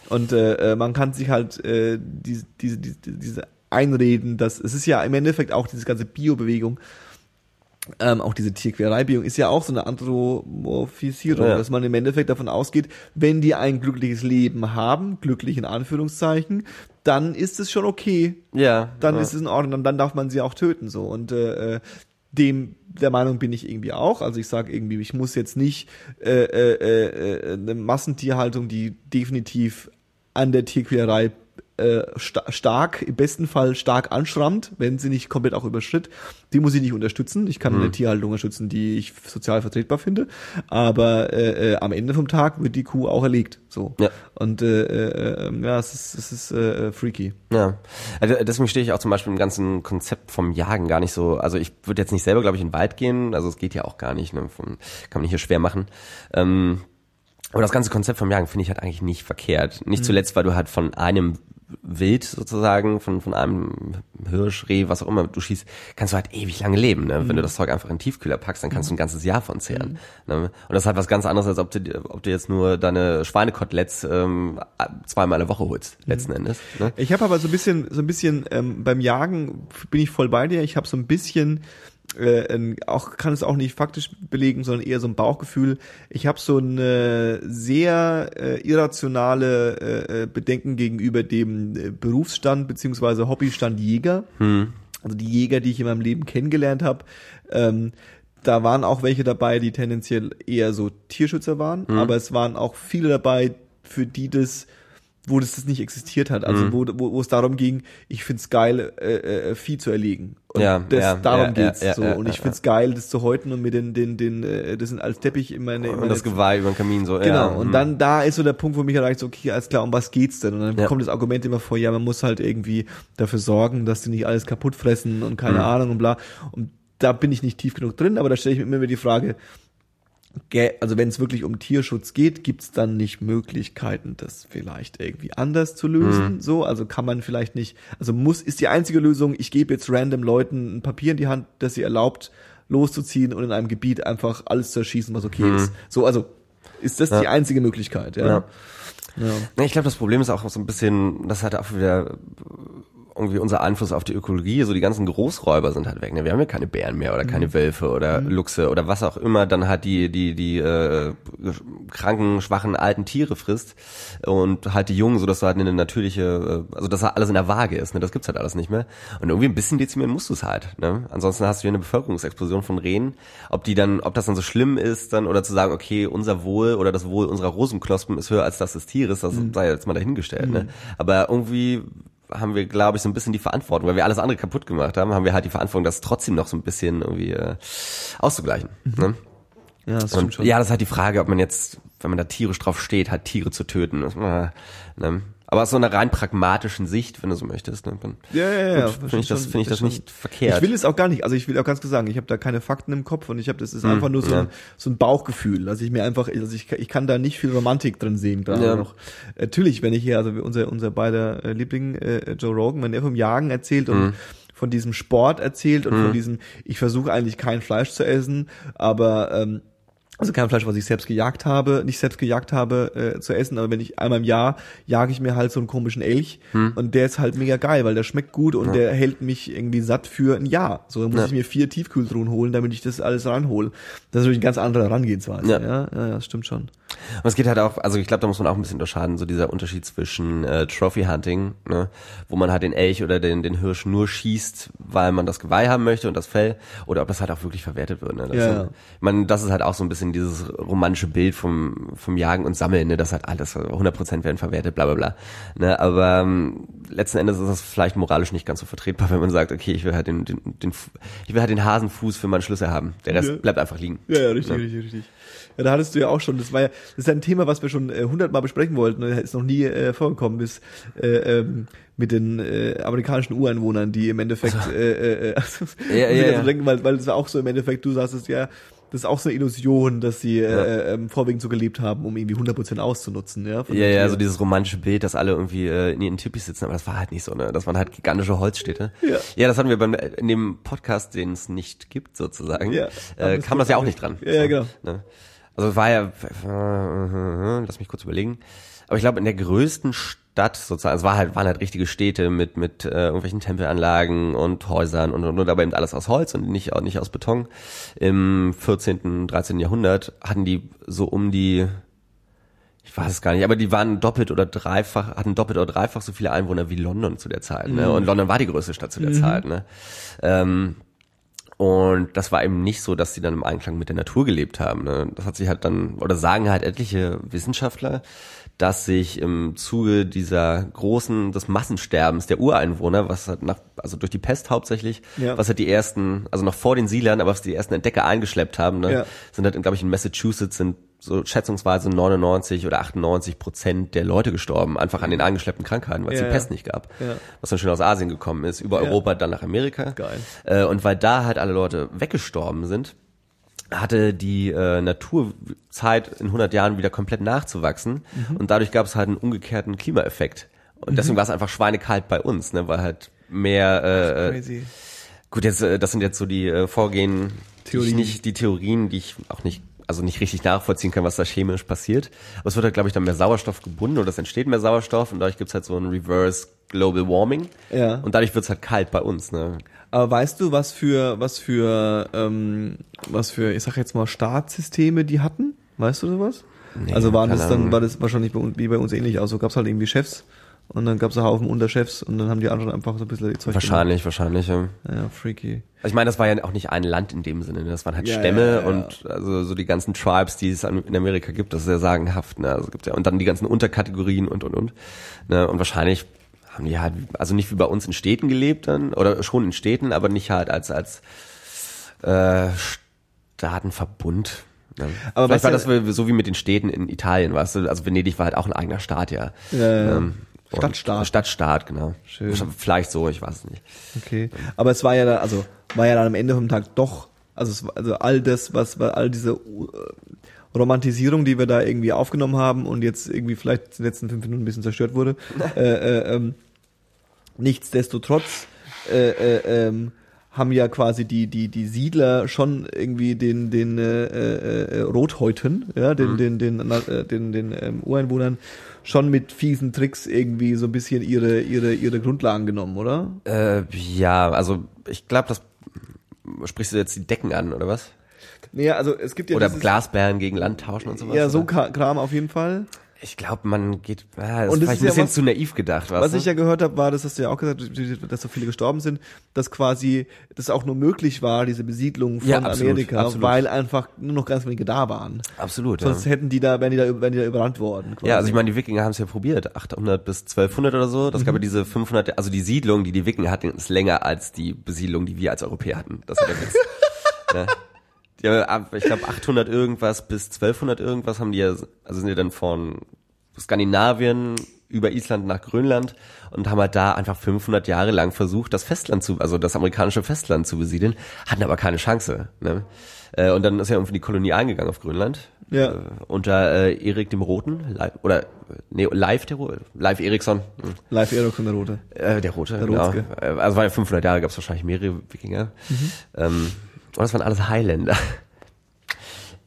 [SPEAKER 2] Und äh, äh, man kann sich halt äh, diese, diese, diese, diese einreden, dass es ist ja im Endeffekt auch diese ganze Bio-Bewegung, ähm, auch diese Tierquälerei-Bewegung ist ja auch so eine Anthropomorphisierung,
[SPEAKER 1] Ja.
[SPEAKER 2] dass man im Endeffekt davon ausgeht, wenn die ein glückliches Leben haben, glücklich in Anführungszeichen, dann ist es schon okay,
[SPEAKER 1] ja,
[SPEAKER 2] dann
[SPEAKER 1] ja.
[SPEAKER 2] ist es in Ordnung, dann, dann darf man sie auch töten so und äh, äh, dem der Meinung bin ich irgendwie auch. Also ich sage irgendwie, ich muss jetzt nicht äh, äh, äh, eine Massentierhaltung, die definitiv an der Tierquälerei äh, sta stark, im besten Fall stark anschrammt, wenn sie nicht komplett auch überschritt. Die muss ich nicht unterstützen. Ich kann eine Tierhaltung unterstützen, die ich sozial vertretbar finde. Aber äh, äh, am Ende vom Tag wird die Kuh auch erlegt. So.
[SPEAKER 1] Ja.
[SPEAKER 2] Und äh, äh, äh, ja, es ist, es ist äh, freaky.
[SPEAKER 1] Ja, also deswegen stehe ich auch zum Beispiel im ganzen Konzept vom Jagen gar nicht so, also ich würde jetzt nicht selber, glaube ich, in den Wald gehen, also es geht ja auch gar nicht, ne? Von, kann man hier schwer machen. Ähm, aber das ganze Konzept vom Jagen finde ich halt eigentlich nicht verkehrt. Nicht zuletzt, weil du halt von einem Wild sozusagen, von, von einem Hirsch, Reh, was auch immer du schießt, kannst du halt ewig lange leben. Ne? Wenn du das Zeug einfach in den Tiefkühler packst, dann kannst du ein ganzes Jahr von zehren. Ne? Und das ist halt was ganz anderes, als ob du, ob du jetzt nur deine Schweinekoteletts ähm, zweimal eine Woche holst, letzten Endes. Ne?
[SPEAKER 2] Ich habe aber so ein bisschen, so ein bisschen ähm, beim Jagen bin ich voll bei dir. Ich habe so ein bisschen äh, auch kann es auch nicht faktisch belegen, sondern eher so ein Bauchgefühl. Ich habe so eine sehr äh, irrationale äh, äh, Bedenken gegenüber dem äh, Berufsstand beziehungsweise Hobbystand Jäger. Hm. Also die Jäger, die ich in meinem Leben kennengelernt habe. Ähm, da waren auch welche dabei, die tendenziell eher so Tierschützer waren, hm. aber es waren auch viele dabei, für die das wo das, das nicht existiert hat. Also mhm. wo, wo, wo es darum ging, ich find's geil, äh, äh, Vieh zu erlegen. Und
[SPEAKER 1] ja,
[SPEAKER 2] das,
[SPEAKER 1] ja,
[SPEAKER 2] darum
[SPEAKER 1] ja,
[SPEAKER 2] geht's
[SPEAKER 1] ja,
[SPEAKER 2] so. und ich find's geil, das zu häuten und mir den, den, den, äh, das sind als Teppich in meine, in meine
[SPEAKER 1] Und das Geweih über den Kamin so.
[SPEAKER 2] Genau. Und
[SPEAKER 1] mhm.
[SPEAKER 2] dann da ist so der Punkt, wo mich erreicht, so, okay, alles klar, um was geht's denn? Und dann kommt das Argument immer vor, ja, man muss halt irgendwie dafür sorgen, dass die nicht alles kaputt fressen und keine
[SPEAKER 1] Mhm.
[SPEAKER 2] Ahnung und bla. Und da bin ich nicht tief genug drin, aber da stelle ich mir immer wieder die Frage, also wenn es wirklich um Tierschutz geht, gibt es dann nicht Möglichkeiten, das vielleicht irgendwie anders zu lösen? So, also kann man vielleicht nicht, also muss, ist die einzige Lösung, ich gebe jetzt random Leuten ein Papier in die Hand, das sie erlaubt, loszuziehen und in einem Gebiet einfach alles zu erschießen, was okay ist. So, also ist das die einzige Möglichkeit, ja?
[SPEAKER 1] Ja.
[SPEAKER 2] Ja.
[SPEAKER 1] Ich glaube, das Problem ist auch so ein bisschen, das hat auch wieder irgendwie unser Einfluss auf die Ökologie. So die ganzen Großräuber sind halt weg. Ne? Wir haben ja keine Bären mehr oder keine Wölfe oder Luchse oder was auch immer dann halt die die die äh, kranken, schwachen, alten Tiere frisst und halt die Jungen, so dass du halt eine natürliche, äh, also dass halt alles in der Waage ist. Ne? Das gibt's halt alles nicht mehr. Und irgendwie ein bisschen dezimieren musst du es halt. Ne? Ansonsten hast du hier eine Bevölkerungsexplosion von Rehen. Ob die dann, ob das dann so schlimm ist, dann oder zu sagen, okay, unser Wohl oder das Wohl unserer Rosenknospen ist höher als das des Tieres, das sei jetzt mal dahingestellt. Ne? Aber irgendwie haben wir, glaube ich, so ein bisschen die Verantwortung, weil wir alles andere kaputt gemacht haben, haben wir halt die Verantwortung, das trotzdem noch so ein bisschen irgendwie äh, auszugleichen. Ne?
[SPEAKER 2] Ja, das stimmt
[SPEAKER 1] Und
[SPEAKER 2] schon.
[SPEAKER 1] ja, das ist halt die Frage, ob man jetzt, wenn man da tierisch drauf steht, halt Tiere zu töten. Das, äh, ne? Aber aus so einer rein pragmatischen Sicht, wenn du so möchtest, ne? dann
[SPEAKER 2] Ja, ja, ja.
[SPEAKER 1] finde ich das, finde ich das
[SPEAKER 2] schon-
[SPEAKER 1] nicht verkehrt.
[SPEAKER 2] Ich will es auch gar nicht. Also ich will auch ganz klar sagen, ich habe da keine Fakten im Kopf und ich habe, das ist einfach nur so,
[SPEAKER 1] Hm, ja.
[SPEAKER 2] ein, so ein Bauchgefühl. Also ich mir einfach, also ich, ich kann da nicht viel Romantik drin sehen gerade
[SPEAKER 1] Ja.
[SPEAKER 2] noch. Natürlich, wenn ich hier, also unser unser beider äh, Liebling äh, Joe Rogan, wenn er vom Jagen erzählt und
[SPEAKER 1] Hm.
[SPEAKER 2] von diesem Sport erzählt und von diesem, ich versuche eigentlich kein Fleisch zu essen, aber ähm, also kein Fleisch, was ich selbst gejagt habe, nicht selbst gejagt habe äh, zu essen, aber wenn ich einmal im Jahr jage ich mir halt so einen komischen Elch und der ist halt mega geil, weil der schmeckt gut und der hält mich irgendwie satt für ein Jahr. So dann muss
[SPEAKER 1] Ja.
[SPEAKER 2] ich mir vier Tiefkühltruhen holen, damit ich das alles ranhole. Das ist natürlich eine ganz andere Herangehensweise. Ja,
[SPEAKER 1] Ja.
[SPEAKER 2] ja, ja, das stimmt schon.
[SPEAKER 1] Und es geht halt auch, also ich glaube, da muss man auch ein bisschen unterscheiden, so dieser Unterschied zwischen äh, Trophy Hunting, ne, wo man halt den Elch oder den, den Hirsch nur schießt, weil man das Geweih haben möchte und das Fell, oder ob das halt auch wirklich verwertet wird. Ne? Das
[SPEAKER 2] Ja, ja.
[SPEAKER 1] Ich meine, das ist halt auch so ein bisschen dieses romantische Bild vom, vom Jagen und Sammeln, ne, das halt alles 100% werden verwertet, bla bla bla. Ne? Aber ähm, letzten Endes ist das vielleicht moralisch nicht ganz so vertretbar, wenn man sagt, okay, ich will halt den, den, den ich will halt den Hasenfuß für meinen Schlüssel haben. Der Rest
[SPEAKER 2] Ja.
[SPEAKER 1] bleibt einfach liegen.
[SPEAKER 2] Ja, ja, richtig, richtig, richtig. Ja, da hattest du ja auch schon, das war ja, das ist ein Thema, was wir schon äh, hundertmal besprechen wollten, und ist noch nie äh, vorgekommen bis äh, ähm, mit den äh, amerikanischen Ureinwohnern, die im Endeffekt, äh, äh, also,
[SPEAKER 1] Ja, ja, ja.
[SPEAKER 2] denken, weil, weil es war auch so im Endeffekt, du sagst es ja, das ist auch so eine Illusion, dass sie äh, ähm, vorwiegend so gelebt haben, um irgendwie 100% auszunutzen, ja.
[SPEAKER 1] Ja, ja, so dieses romantische Bild, dass alle irgendwie äh, in ihren Tippis sitzen, aber das war halt nicht so, ne? Das waren halt gigantische Holzstädte.
[SPEAKER 2] Ja.
[SPEAKER 1] ja das hatten wir beim in dem Podcast, den es nicht gibt, sozusagen.
[SPEAKER 2] Ja,
[SPEAKER 1] äh, kam das ja auch nicht dran.
[SPEAKER 2] Ja, ja,
[SPEAKER 1] So,
[SPEAKER 2] genau.
[SPEAKER 1] Ne? Also es war ja, äh, lass mich kurz überlegen. Aber ich glaube, in der größten Stadt sozusagen, es war halt, waren halt richtige Städte mit, mit äh, irgendwelchen Tempelanlagen und Häusern und, und, und, aber eben alles aus Holz und nicht, nicht aus Beton. Im 14., 13. Jahrhundert hatten die so um die ich weiß es gar nicht, aber die waren doppelt oder dreifach, hatten doppelt oder dreifach so viele Einwohner wie London zu der Zeit. Ne? Und London war die größte Stadt zu der Zeit. Ne? Ähm, und das war eben nicht so, dass sie dann im Einklang mit der Natur gelebt haben. Ne? Das hat sich halt dann, oder sagen halt etliche Wissenschaftler, dass sich im Zuge dieser großen, des Massensterbens der Ureinwohner, was halt nach, also durch die Pest hauptsächlich,
[SPEAKER 2] Ja.
[SPEAKER 1] was halt die ersten, also noch vor den Siedlern, aber was die ersten Entdecker eingeschleppt haben, ne?
[SPEAKER 2] Ja.
[SPEAKER 1] sind halt, glaube ich, in Massachusetts sind so schätzungsweise 99 oder 98 Prozent der Leute gestorben, einfach an den eingeschleppten Krankheiten, weil es
[SPEAKER 2] Ja,
[SPEAKER 1] die. Pest nicht gab.
[SPEAKER 2] Ja.
[SPEAKER 1] Was dann schön aus Asien gekommen ist, über. Europa, dann nach Amerika.
[SPEAKER 2] Geil.
[SPEAKER 1] Äh, und weil da halt alle Leute weggestorben sind, hatte die äh, Naturzeit in 100 Jahren wieder komplett nachzuwachsen
[SPEAKER 2] Mhm.
[SPEAKER 1] und dadurch gab es halt einen umgekehrten Klimaeffekt. Und deswegen war es einfach schweinekalt bei uns, ne, weil halt mehr äh,
[SPEAKER 2] Crazy.
[SPEAKER 1] Gut, jetzt, äh, das sind jetzt so die äh, Vorgehen, die
[SPEAKER 2] Theorien.
[SPEAKER 1] ich nicht, die Theorien, die ich auch nicht, also nicht richtig nachvollziehen kann, was da chemisch passiert. Aber es wird halt, glaube ich, dann mehr Sauerstoff gebunden oder es entsteht mehr Sauerstoff und dadurch gibt's halt so ein Reverse Global Warming.
[SPEAKER 2] Ja.
[SPEAKER 1] Und dadurch wird's halt kalt bei uns. Ne?
[SPEAKER 2] Aber weißt du, was für, was für, ähm, was für, ich sag jetzt mal, Startsysteme die hatten? Weißt du sowas?
[SPEAKER 1] Nee,
[SPEAKER 2] also waren
[SPEAKER 1] keine
[SPEAKER 2] das dann, war das wahrscheinlich bei uns, wie bei uns ähnlich. Also gab's halt irgendwie Chefs und dann gab's einen Haufen Unterchefs und dann haben die anderen einfach so ein bisschen die Zeug
[SPEAKER 1] Wahrscheinlich, wahrscheinlich. Ja.
[SPEAKER 2] gemacht. Ja, freaky.
[SPEAKER 1] Also ich meine, das war ja auch nicht ein Land in dem Sinne. ne? Das waren halt
[SPEAKER 2] Ja,
[SPEAKER 1] Stämme
[SPEAKER 2] ja, ja, ja.
[SPEAKER 1] und also so die ganzen Tribes, die es in Amerika gibt, das ist sehr sagenhaft. Ne? Also es gibt ja und dann die ganzen Unterkategorien und und und. Ne? Und wahrscheinlich haben die halt, also nicht wie bei uns in Städten gelebt dann oder schon in Städten, aber nicht halt als als äh, Staatenverbund. Ne?
[SPEAKER 2] Aber
[SPEAKER 1] Vielleicht war
[SPEAKER 2] ja-
[SPEAKER 1] das so wie mit den Städten in Italien, weißt du? Also Venedig war halt auch ein eigener Staat, ja.
[SPEAKER 2] Ja, ja.
[SPEAKER 1] Ähm,
[SPEAKER 2] Stadtstaat.
[SPEAKER 1] Stadtstaat, genau.
[SPEAKER 2] Schön.
[SPEAKER 1] Vielleicht so, ich weiß es nicht.
[SPEAKER 2] Okay. Aber es war ja dann, also war ja dann am Ende vom Tag doch, also es, war- also all das, was all diese äh, Romantisierung, die wir da irgendwie aufgenommen haben und jetzt irgendwie vielleicht in den letzten fünf Minuten ein bisschen zerstört wurde. äh, äh, ähm, nichtsdestotrotz äh, äh, ähm, haben ja quasi die die die Siedler schon irgendwie den den äh, äh, äh, Rothäuten, ja, den den den äh, den den ähm, Ureinwohnern schon mit fiesen Tricks irgendwie so ein bisschen ihre ihre ihre Grundlagen genommen, oder?
[SPEAKER 1] Äh, ja, also ich glaube, das sprichst du jetzt die Decken an, oder was?
[SPEAKER 2] Naja, also es gibt ja
[SPEAKER 1] Oder Glasbären gegen Land tauschen und sowas?
[SPEAKER 2] ja so
[SPEAKER 1] oder?
[SPEAKER 2] Kram auf jeden Fall.
[SPEAKER 1] Ich glaube, man geht, ah, das
[SPEAKER 2] Und
[SPEAKER 1] ist vielleicht
[SPEAKER 2] ist ja
[SPEAKER 1] ein bisschen
[SPEAKER 2] was-
[SPEAKER 1] zu naiv gedacht, weißt
[SPEAKER 2] Was
[SPEAKER 1] du?
[SPEAKER 2] ich ja gehört habe, war, das hast du ja auch gesagt, dass so viele gestorben sind, dass quasi das auch nur möglich war, diese Besiedlung von
[SPEAKER 1] Ja, absolut,
[SPEAKER 2] Amerika,
[SPEAKER 1] absolut.
[SPEAKER 2] weil einfach nur noch ganz wenige da waren.
[SPEAKER 1] Absolut, ja.
[SPEAKER 2] Sonst hätten die da, wären die da, wären die da überrannt worden. Quasi.
[SPEAKER 1] Ja, also ich meine, die Wikinger haben es ja probiert, 800 bis 1200 oder so. Das
[SPEAKER 2] Mhm.
[SPEAKER 1] gab ja diese 500, also die Siedlung, die die Wikinger hatten, ist länger als die Besiedlung, die wir als Europäer hatten. Das ist ja der Witz. ja. Die ab- ich glaube, 800 irgendwas bis 1200 irgendwas haben die ja, also sind ja dann von Skandinavien über Island nach Grönland und haben halt da einfach 500 Jahre lang versucht, das Festland zu, also das amerikanische Festland zu besiedeln, hatten aber keine Chance. Ne? Äh, Und dann ist ja irgendwie die Kolonie eingegangen auf Grönland.
[SPEAKER 2] Ja.
[SPEAKER 1] Äh, unter äh, Erik dem Roten, Li- oder nee, Live der Rote, Live Eriksson, hm.
[SPEAKER 2] Live Ericsson der Rote.
[SPEAKER 1] äh, der Rote,
[SPEAKER 2] Der
[SPEAKER 1] genau.
[SPEAKER 2] Rotske.
[SPEAKER 1] Äh, Also war ja 500 Jahre, gab es wahrscheinlich mehrere Wikinger. Ähm, und das waren alles Highlander.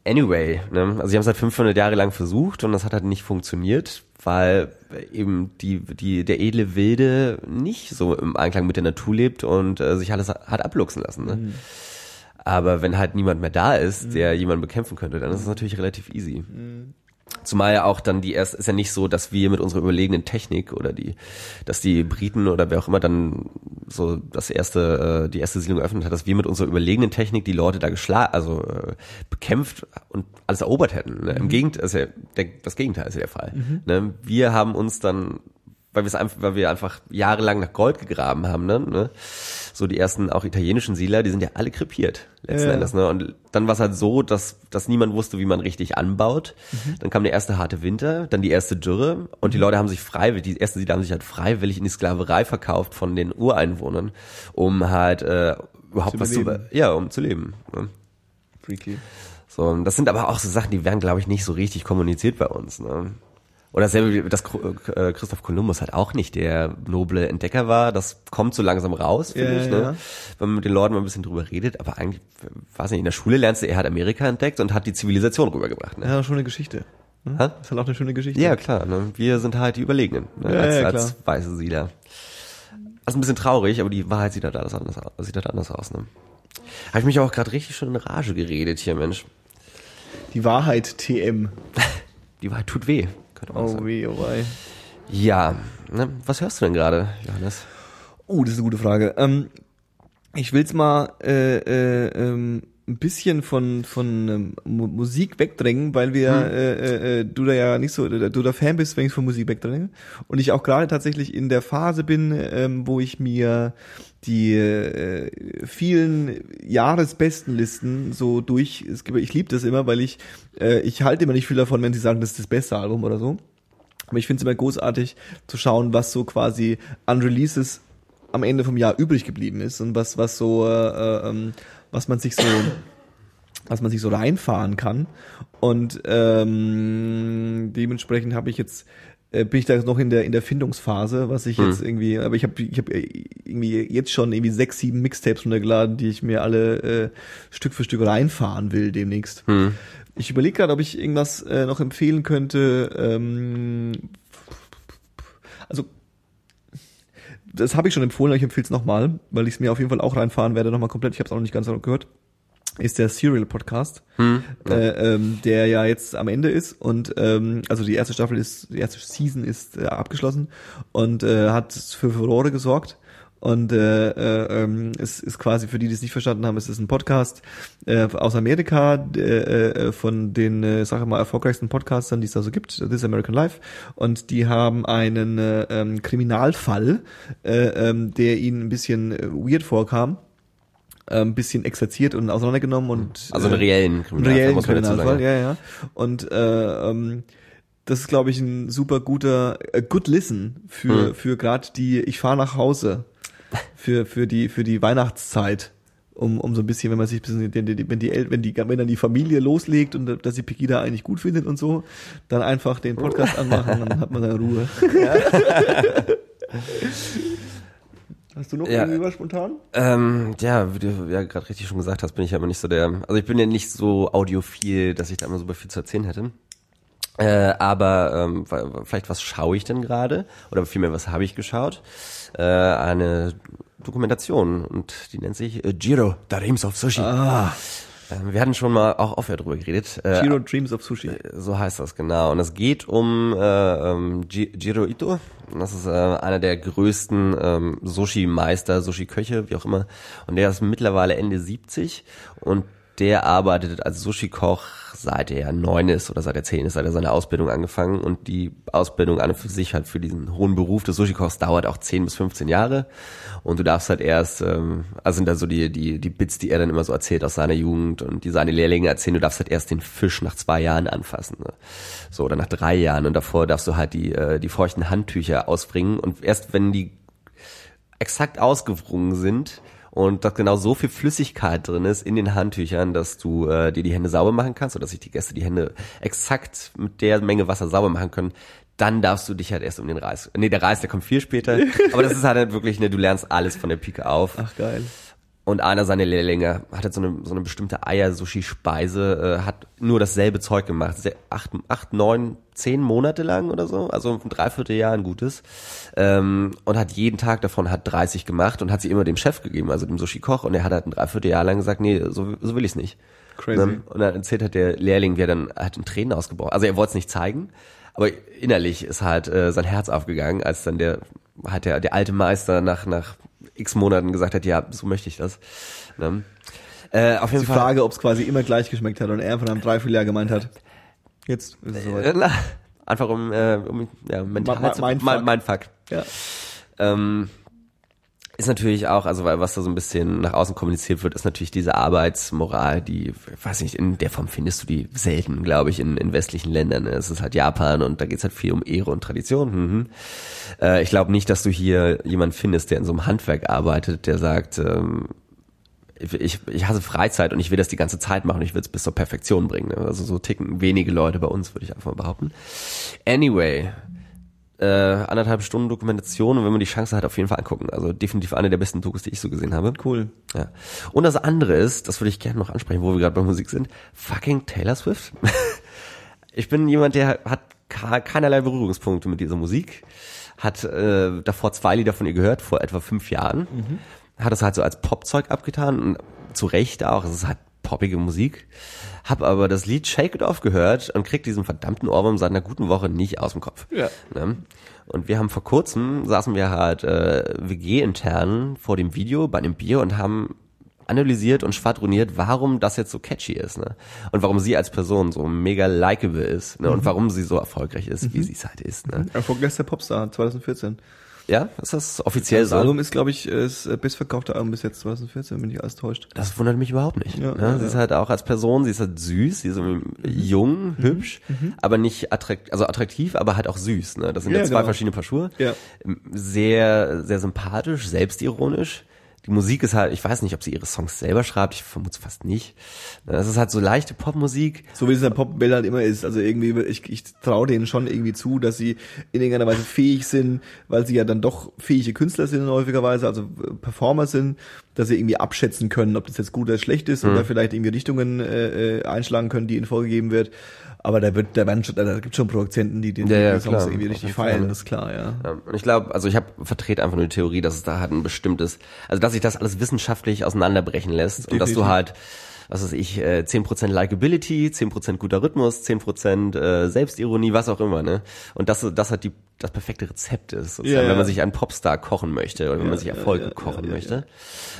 [SPEAKER 1] Anyway, ne? also sie haben es halt 500 Jahre lang versucht und das hat halt nicht funktioniert, weil eben die, die, der edle Wilde nicht so im Einklang mit der Natur lebt und äh, sich alles hat abluchsen lassen. Ne? Aber wenn halt niemand mehr da ist, der jemanden bekämpfen könnte, dann ist es natürlich relativ easy. Zumal ja auch dann die erst ist ja nicht so, dass wir mit unserer überlegenen Technik oder die, dass die Briten oder wer auch immer dann so das erste, äh, die erste Siedlung eröffnet hat, dass wir mit unserer überlegenen Technik die Leute da geschlagen, also äh, bekämpft und alles erobert hätten. Ne? Im Gegenteil, ist ja der, das Gegenteil ist ja der Fall. Ne? Wir haben uns dann weil wir es einfach, weil wir einfach jahrelang nach Gold gegraben haben, ne? ne? So die ersten auch italienischen Siedler, die sind ja alle krepiert letzten
[SPEAKER 2] Ja.
[SPEAKER 1] Endes, ne? Und dann war es halt so, dass dass niemand wusste, wie man richtig anbaut. Dann kam der erste harte Winter, dann die erste Dürre und die Leute haben sich freiwillig, die ersten Siedler haben sich halt freiwillig in die Sklaverei verkauft von den Ureinwohnern, um halt äh, überhaupt
[SPEAKER 2] Zu
[SPEAKER 1] was zu, ja, um zu leben. Ne?
[SPEAKER 2] Freaky.
[SPEAKER 1] So, und das sind aber auch so Sachen, die werden, glaube ich, nicht so richtig kommuniziert bei uns. Ne? Oder dasselbe, dass äh, Christoph Kolumbus halt auch nicht der noble Entdecker war. Das kommt so langsam raus, finde
[SPEAKER 2] Ja,
[SPEAKER 1] ich,
[SPEAKER 2] ja.
[SPEAKER 1] ne? wenn man mit den Leuten mal ein bisschen drüber redet. Aber eigentlich, weiß nicht, in der Schule lernst du, er hat Amerika entdeckt und hat die Zivilisation rübergebracht. Ne?
[SPEAKER 2] Ja, schon eine Geschichte. Hm?
[SPEAKER 1] Hä?
[SPEAKER 2] Ist halt auch eine schöne Geschichte.
[SPEAKER 1] Ja, klar. Ne? Wir sind halt die Überlegenen ne?
[SPEAKER 2] Ja,
[SPEAKER 1] als,
[SPEAKER 2] ja,
[SPEAKER 1] als weiße Siedler. Das ist ein bisschen traurig, aber die Wahrheit sieht halt anders aus. Sieht halt anders aus. Ne? Habe ich mich auch gerade richtig schon in Rage geredet hier, Mensch.
[SPEAKER 2] Die Wahrheit TM.
[SPEAKER 1] Die Wahrheit tut weh, könnte man
[SPEAKER 2] Oh
[SPEAKER 1] sagen.
[SPEAKER 2] weh, oh wei.
[SPEAKER 1] Ja, ne? was hörst du denn gerade, Johannes?
[SPEAKER 2] Oh, das ist eine gute Frage. Ähm, ich will's mal äh, äh, ähm, ein bisschen von von ähm, Mu- Musik wegdrängen, weil wir
[SPEAKER 1] Hm.
[SPEAKER 2] äh, äh, äh, du da ja nicht so du da Fan bist, wenn ich von Musik wegdränge und ich auch gerade tatsächlich in der Phase bin, ähm, wo ich mir die äh, vielen Jahresbestenlisten so durch ich liebe das immer, weil ich äh, ich halte immer nicht viel davon, wenn sie sagen, das ist das beste Album oder so. Aber ich finde es immer großartig zu schauen, was so quasi an Releases am Ende vom Jahr übrig geblieben ist und was, was so, äh, ähm, was man sich so, was man sich so reinfahren kann. Und ähm, dementsprechend habe ich jetzt äh, bin ich da noch in der in der Findungsphase, was ich jetzt irgendwie, aber ich habe ich habe irgendwie jetzt schon irgendwie sechs, sieben Mixtapes runtergeladen, die ich mir alle äh, Stück für Stück reinfahren will demnächst. Ich überlege gerade, ob ich irgendwas äh, noch empfehlen könnte. Ähm, also das habe ich schon empfohlen, aber ich empfehle es nochmal, weil ich es mir auf jeden Fall auch reinfahren werde, nochmal komplett. Ich habe es auch noch nicht ganz gehört. Ist der Serial Podcast, hm, ja. äh, ähm, der ja jetzt am Ende ist und ähm, also die erste Staffel ist, die erste Season ist äh, abgeschlossen und äh, hat für Furore gesorgt. Und äh, äh, ähm, es ist quasi für die, die es nicht verstanden haben, es ist ein Podcast äh, aus Amerika äh, äh, von den, äh, sag ich mal, erfolgreichsten Podcastern, die es da so gibt, This American Life. Und die haben einen äh, ähm, Kriminalfall, äh, ähm, der ihnen ein bisschen äh, weird vorkam äh, ein bisschen exerziert und auseinandergenommen und
[SPEAKER 1] also einen reellen
[SPEAKER 2] Kriminalfall, reellen Kriminalfall ja ja und äh, ähm, das ist glaube ich ein super guter a good listen für hm. für gerade die ich fahre nach Hause für, für die, für die Weihnachtszeit. Um, um so ein bisschen, wenn man sich ein bisschen, wenn die, wenn die, wenn die, wenn dann die Familie loslegt und dass sie Pegida eigentlich gut findet und so, dann einfach den Podcast anmachen, dann hat man seine Ruhe. Hast du noch ja, irgendwie was spontan?
[SPEAKER 1] Ähm, ja, wie du ja gerade richtig schon gesagt hast, bin ich aber nicht so der, also ich bin ja nicht so audiophil, dass ich da immer super viel zu erzählen hätte. Äh, aber ähm, vielleicht was schaue ich denn gerade? Oder vielmehr, was habe ich geschaut? äh, eine Dokumentation und die nennt sich äh, Giro Dreams of Sushi. Ah. Äh, wir hatten schon mal auch offen darüber geredet.
[SPEAKER 2] Äh, Giro Dreams of Sushi. Äh,
[SPEAKER 1] so heißt das genau. Und es geht um äh, ähm, Giro Ito. Das ist äh, einer der größten ähm, Sushi-Meister, Sushi-Köche, wie auch immer. Und der ist mittlerweile Ende 70 und der arbeitet als Sushi-Koch seit er neun ist oder seit er zehn ist, seit er seine Ausbildung angefangen. Und die Ausbildung an und für sich halt für diesen hohen Beruf des Sushi-Kochs dauert auch zehn bis 15 Jahre. Und du darfst halt erst, ähm, also sind da so die, die, die Bits, die er dann immer so erzählt aus seiner Jugend und die seine Lehrlinge erzählen, du darfst halt erst den Fisch nach zwei Jahren anfassen. Ne? So, oder nach drei Jahren. Und davor darfst du halt die, äh, die feuchten Handtücher ausbringen. Und erst wenn die exakt ausgewrungen sind, und dass genau so viel Flüssigkeit drin ist in den Handtüchern, dass du äh, dir die Hände sauber machen kannst oder dass sich die Gäste die Hände exakt mit der Menge Wasser sauber machen können, dann darfst du dich halt erst um den Reis. Nee, der Reis, der kommt viel später. aber das ist halt wirklich, ne, du lernst alles von der Pike auf.
[SPEAKER 2] Ach geil.
[SPEAKER 1] Und einer seiner Lehrlinge hat halt so eine, so eine bestimmte Eier-Sushi-Speise, äh, hat nur dasselbe Zeug gemacht. Acht, acht, neun, zehn Monate lang oder so, also ein Dreivierteljahr ein gutes. Ähm, und hat jeden Tag davon hat 30 gemacht und hat sie immer dem Chef gegeben, also dem Sushi-Koch. Und er hat halt ein Dreivierteljahr lang gesagt, nee, so, so will ich's nicht. Crazy. Ne? Und dann erzählt hat der Lehrling, wie er dann hat in Tränen ausgebrochen. Also er wollte es nicht zeigen, aber innerlich ist halt äh, sein Herz aufgegangen, als dann der hat der, der alte Meister nach, nach x Monaten gesagt hat, ja, so möchte ich das. Ne?
[SPEAKER 2] Äh, auf jeden die Fall. Die Frage, ob es quasi immer gleich geschmeckt hat und er von einem Dreivierteljahr gemeint hat. Jetzt ist es soweit. Äh,
[SPEAKER 1] einfach um, äh, um ja, mental
[SPEAKER 2] mein, mein, mein,
[SPEAKER 1] mein Fuck. Ja. Ähm, ist natürlich auch, also weil was da so ein bisschen nach außen kommuniziert wird, ist natürlich diese Arbeitsmoral, die, weiß nicht, in der Form findest du die selten, glaube ich, in, in westlichen Ländern. Es ist halt Japan und da geht's halt viel um Ehre und Tradition. Mhm. Äh, ich glaube nicht, dass du hier jemand findest, der in so einem Handwerk arbeitet, der sagt, ähm, ich, ich hasse Freizeit und ich will das die ganze Zeit machen und ich will es bis zur Perfektion bringen. Also so ticken wenige Leute bei uns, würde ich einfach mal behaupten. Anyway, äh, anderthalb Stunden Dokumentation und wenn man die Chance hat, auf jeden Fall angucken. Also definitiv eine der besten Dokus, die ich so gesehen habe.
[SPEAKER 2] Cool.
[SPEAKER 1] Ja. Und das andere ist, das würde ich gerne noch ansprechen, wo wir gerade bei Musik sind, fucking Taylor Swift. ich bin jemand, der hat keinerlei Berührungspunkte mit dieser Musik, hat äh, davor zwei Lieder von ihr gehört, vor etwa fünf Jahren, mhm. hat es halt so als Popzeug abgetan und zu Recht auch, es ist halt poppige Musik hab aber das Lied Shake It Off gehört und krieg diesen verdammten Ohrwurm seit einer guten Woche nicht aus dem Kopf. Ja. Ne? Und wir haben vor kurzem, saßen wir halt äh, WG-intern vor dem Video bei einem Bier und haben analysiert und schwadroniert, warum das jetzt so catchy ist, ne? Und warum sie als Person so mega likable ist, ne? Und mhm. warum sie so erfolgreich ist, mhm. wie sie es halt ist, ne?
[SPEAKER 2] Erfolgreichster Popstar 2014.
[SPEAKER 1] Ja, ist das offiziell
[SPEAKER 2] das so? Das Album ist, glaube ich, das bestverkaufte Album bis jetzt 2014, bin ich alles täuscht.
[SPEAKER 1] Das wundert mich überhaupt nicht. Ja, ne? ja, sie ist halt auch als Person, sie ist halt süß, sie ist mhm. jung, mhm. hübsch, mhm. aber nicht attrakt, also attraktiv, aber halt auch süß. Ne? Das sind ja, ja zwei genau. verschiedene Paar Schuhe. Ja. Sehr, sehr sympathisch, selbstironisch die Musik ist halt, ich weiß nicht, ob sie ihre Songs selber schreibt, ich vermute fast nicht. Das ist halt so leichte Popmusik.
[SPEAKER 2] So wie es in der Popwelt halt immer ist. Also irgendwie, ich, ich traue denen schon irgendwie zu, dass sie in irgendeiner Weise fähig sind, weil sie ja dann doch fähige Künstler sind häufigerweise, also äh, Performer sind, dass sie irgendwie abschätzen können, ob das jetzt gut oder schlecht ist mhm. oder vielleicht irgendwie Richtungen äh, äh, einschlagen können, die ihnen vorgegeben wird. Aber da wird, da werden schon, da gibt schon Produzenten, die den
[SPEAKER 1] ja, ja,
[SPEAKER 2] Songs
[SPEAKER 1] klar.
[SPEAKER 2] irgendwie richtig feiern, das ist klar, ja.
[SPEAKER 1] Ja, und ich glaube, also ich habe vertrete einfach nur die Theorie, dass es da halt ein bestimmtes, also dass sich das alles wissenschaftlich auseinanderbrechen lässt und dass du halt was weiß ich, äh, 10% Likability, 10% guter Rhythmus, 10% äh, Selbstironie, was auch immer, ne? Und das, das hat die, das perfekte Rezept ist, sozusagen,
[SPEAKER 2] Ja, ja.
[SPEAKER 1] wenn man sich einen Popstar kochen möchte oder wenn man sich Erfolge
[SPEAKER 2] ja, ja,
[SPEAKER 1] kochen
[SPEAKER 2] ja,
[SPEAKER 1] möchte.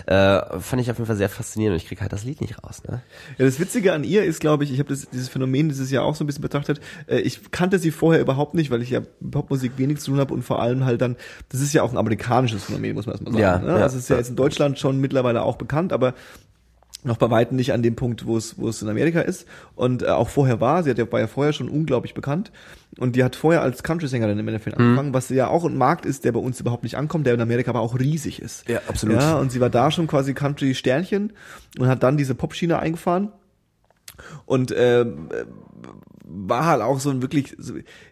[SPEAKER 1] Äh, fand ich auf jeden Fall sehr faszinierend und ich krieg halt das Lied nicht raus, ne?
[SPEAKER 2] Ja, das Witzige an ihr ist, glaube ich, ich habe dieses Phänomen dieses Jahr auch so ein bisschen betrachtet. Äh, Ich kannte sie vorher überhaupt nicht, weil ich ja mit Popmusik wenig zu tun habe und vor allem halt dann, das ist ja auch ein amerikanisches Phänomen, muss man erstmal sagen.
[SPEAKER 1] Ja,
[SPEAKER 2] ne?
[SPEAKER 1] ja,
[SPEAKER 2] das ist ja
[SPEAKER 1] ja.
[SPEAKER 2] jetzt in Deutschland schon mittlerweile auch bekannt, aber noch bei weitem nicht an dem Punkt, wo es, wo es in Amerika ist und äh, auch vorher war. Sie hat ja, war ja vorher schon unglaublich bekannt und die hat vorher als Country-Sängerin im Endeffekt
[SPEAKER 1] Mhm.
[SPEAKER 2] angefangen, was ja auch ein Markt ist, der bei uns überhaupt nicht ankommt, der in Amerika aber auch riesig ist.
[SPEAKER 1] Ja, absolut.
[SPEAKER 2] Ja, und sie war da schon quasi Country-Sternchen und hat dann diese Popschiene eingefahren und ähm, äh, war halt auch so ein wirklich,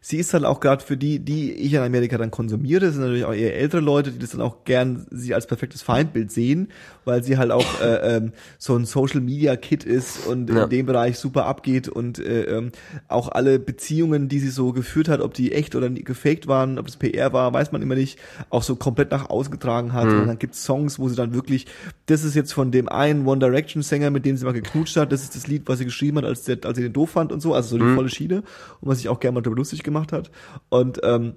[SPEAKER 2] sie ist halt auch gerade für die, die ich in Amerika dann konsumiere, sind natürlich auch eher ältere Leute, die das dann auch gern sie als perfektes Feindbild sehen, weil sie halt auch äh, ähm, so ein Social Media Kid ist und
[SPEAKER 1] Ja.
[SPEAKER 2] in dem Bereich super abgeht und äh, ähm, auch alle Beziehungen, die sie so geführt hat, ob die echt oder gefaked waren, ob es PR war, weiß man immer nicht, auch so komplett nach außen getragen hat. Und dann gibt's Songs, wo sie dann wirklich, das ist jetzt von dem einen One Direction Sänger, mit dem sie mal geknutscht hat, das ist das Lied, was sie geschrieben hat, als, der, als sie den doof fand und so, also so die volle Schiene und was sich auch gerne mal darüber lustig gemacht hat. Und ähm,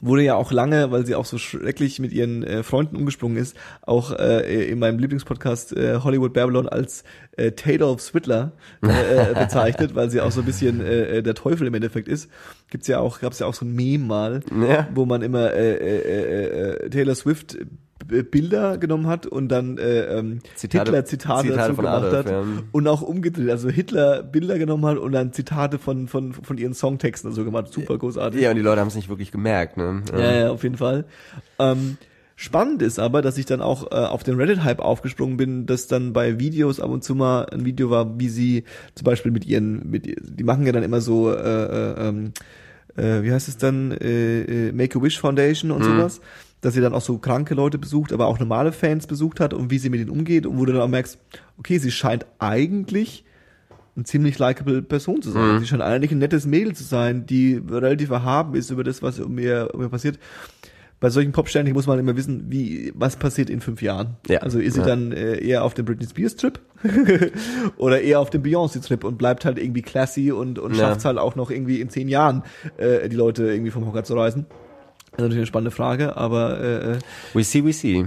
[SPEAKER 2] wurde ja auch lange, weil sie auch so schrecklich mit ihren äh, Freunden umgesprungen ist, auch äh, in meinem Lieblingspodcast äh, Hollywood Babylon als äh, Taylor of Swidler äh, äh, bezeichnet, weil sie auch so ein bisschen äh, äh, der Teufel im Endeffekt ist. Gibt's ja auch, gab's ja auch so ein Meme mal,
[SPEAKER 1] Ja.
[SPEAKER 2] wo man immer äh, äh, äh, äh, Taylor Swift Bilder genommen hat und dann äh, ähm,
[SPEAKER 1] Zitate-
[SPEAKER 2] Hitler-Zitate
[SPEAKER 1] Zitate
[SPEAKER 2] dazu
[SPEAKER 1] von
[SPEAKER 2] gemacht
[SPEAKER 1] Adolf,
[SPEAKER 2] hat
[SPEAKER 1] ja.
[SPEAKER 2] und auch umgedreht, also Hitler Bilder genommen hat und dann Zitate von von von ihren Songtexten so gemacht, super großartig.
[SPEAKER 1] Ja, und die Leute haben es nicht wirklich gemerkt, ne?
[SPEAKER 2] Ja, ja, auf jeden Fall. Ähm, spannend ist aber, dass ich dann auch äh, auf den Reddit-Hype aufgesprungen bin, dass dann bei Videos ab und zu mal ein Video war, wie sie zum Beispiel mit ihren, mit, die machen ja dann immer so, äh, äh, ähm, äh, wie heißt es dann, äh, äh, Make-A-Wish Foundation und sowas, dass sie dann auch so kranke Leute besucht, aber auch normale Fans besucht hat und wie sie mit ihnen umgeht und wo du dann auch merkst, okay, sie scheint eigentlich eine ziemlich likable Person zu sein. Sie scheint eigentlich ein nettes Mädel zu sein, die relativ erhaben ist über das, was um ihr, um ihr passiert. Bei solchen Popsternen muss man immer wissen, wie was passiert in fünf Jahren.
[SPEAKER 1] Ja.
[SPEAKER 2] Also ist sie
[SPEAKER 1] Ja.
[SPEAKER 2] dann äh, eher auf dem Britney Spears Trip oder eher auf dem Beyoncé Trip und bleibt halt irgendwie classy und und
[SPEAKER 1] Ja.
[SPEAKER 2] schafft halt auch noch irgendwie in zehn Jahren äh, die Leute irgendwie vom Hocker zu reißen. Das ist natürlich eine spannende Frage, aber äh, äh,
[SPEAKER 1] We see, we see.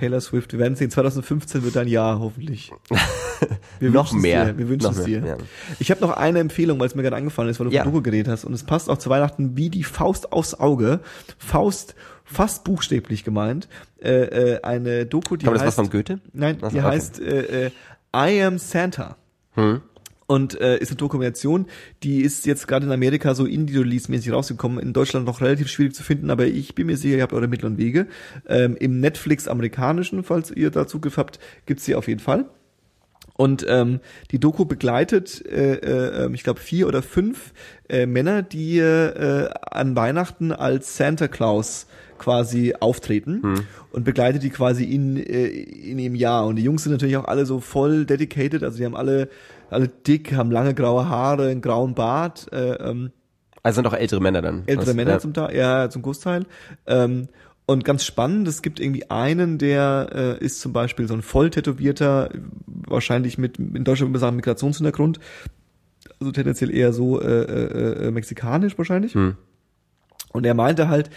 [SPEAKER 2] Taylor Swift, wir werden sehen. 2015 wird dein Jahr hoffentlich. Wir
[SPEAKER 1] Noch mehr.
[SPEAKER 2] Dir, wir wünschen es dir. Ich habe noch eine Empfehlung, weil es mir gerade angefallen ist, weil du
[SPEAKER 1] Ja.
[SPEAKER 2] von Doku geredet hast. Und es passt auch zu Weihnachten wie die Faust aufs Auge. Faust, fast buchstäblich gemeint. Äh, äh, eine Doku, die
[SPEAKER 1] Kommt das was
[SPEAKER 2] heißt...
[SPEAKER 1] von Goethe?
[SPEAKER 2] Nein,
[SPEAKER 1] so,
[SPEAKER 2] die heißt äh, äh, I Am Santa.
[SPEAKER 1] Hm.
[SPEAKER 2] Und äh, ist eine Dokumentation, die ist jetzt gerade in Amerika so Indie-Release-mäßig rausgekommen, in Deutschland noch relativ schwierig zu finden, aber ich bin mir sicher, ihr habt eure Mittel und Wege. Ähm, Im Netflix-amerikanischen, falls ihr da Zugriff habt, gibt's sie auf jeden Fall. Und ähm, die Doku begleitet, äh, äh, ich glaube, vier oder fünf äh, Männer, die äh, an Weihnachten als Santa Claus quasi auftreten und begleitet die quasi in, äh, in ihrem Jahr. Und die Jungs sind natürlich auch alle so voll dedicated, also die haben alle, alle dick, haben lange graue Haare, einen grauen Bart, äh, ähm,
[SPEAKER 1] Also sind auch ältere Männer dann.
[SPEAKER 2] ältere
[SPEAKER 1] Was-
[SPEAKER 2] Männer
[SPEAKER 1] ja.
[SPEAKER 2] zum Teil, ja, zum Großteil. Ähm, und ganz spannend, es gibt irgendwie einen, der äh, ist zum Beispiel so ein voll tätowierter, wahrscheinlich mit, in Deutschland würde man sagen, Migrationshintergrund, also tendenziell eher so äh, äh, äh, mexikanisch wahrscheinlich.
[SPEAKER 1] Hm.
[SPEAKER 2] Und er meinte halt,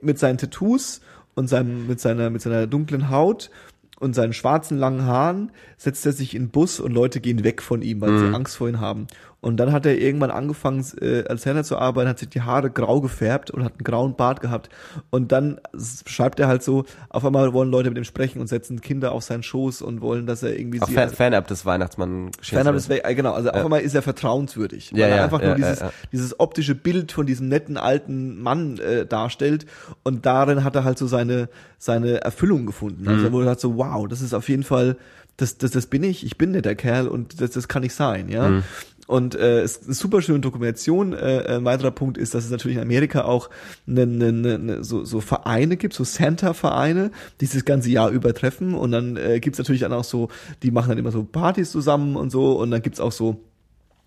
[SPEAKER 2] mit seinen Tattoos und seinem, mit seiner, mit seiner dunklen Haut und seinen schwarzen langen Haaren setzt er sich in den Bus und Leute gehen weg von ihm, weil sie Angst vor ihm haben. Und dann hat er irgendwann angefangen, äh, als Santa zu arbeiten, hat sich die Haare grau gefärbt und hat einen grauen Bart gehabt. Und dann schreibt er halt so, auf einmal wollen Leute mit ihm sprechen und setzen Kinder auf seinen Schoß und wollen, dass er irgendwie sie
[SPEAKER 1] Fan, Fan-Up des Weihnachtsmann
[SPEAKER 2] Fernab ist weg, äh, genau, also auf einmal ist er vertrauenswürdig, weil
[SPEAKER 1] Ja,
[SPEAKER 2] er
[SPEAKER 1] ja,
[SPEAKER 2] einfach
[SPEAKER 1] ja,
[SPEAKER 2] nur dieses,
[SPEAKER 1] ja, ja.
[SPEAKER 2] dieses optische Bild von diesem netten alten Mann äh, darstellt und darin hat er halt so seine, seine Erfüllung gefunden.
[SPEAKER 1] Mhm.
[SPEAKER 2] Also wo er hat so, wow, das ist auf jeden Fall, das, das, das bin ich, ich bin netter Kerl und das, das kann ich sein, ja.
[SPEAKER 1] Mhm.
[SPEAKER 2] Und äh, es ist eine super schöne Dokumentation. Äh, ein weiterer Punkt ist, dass es natürlich in Amerika auch ne, ne, ne, ne, so, so Vereine gibt, so Santa-Vereine, die sich das ganze Jahr übertreffen. Und dann äh, gibt's natürlich dann auch so, die machen dann immer so Partys zusammen und so. Und dann gibt's auch so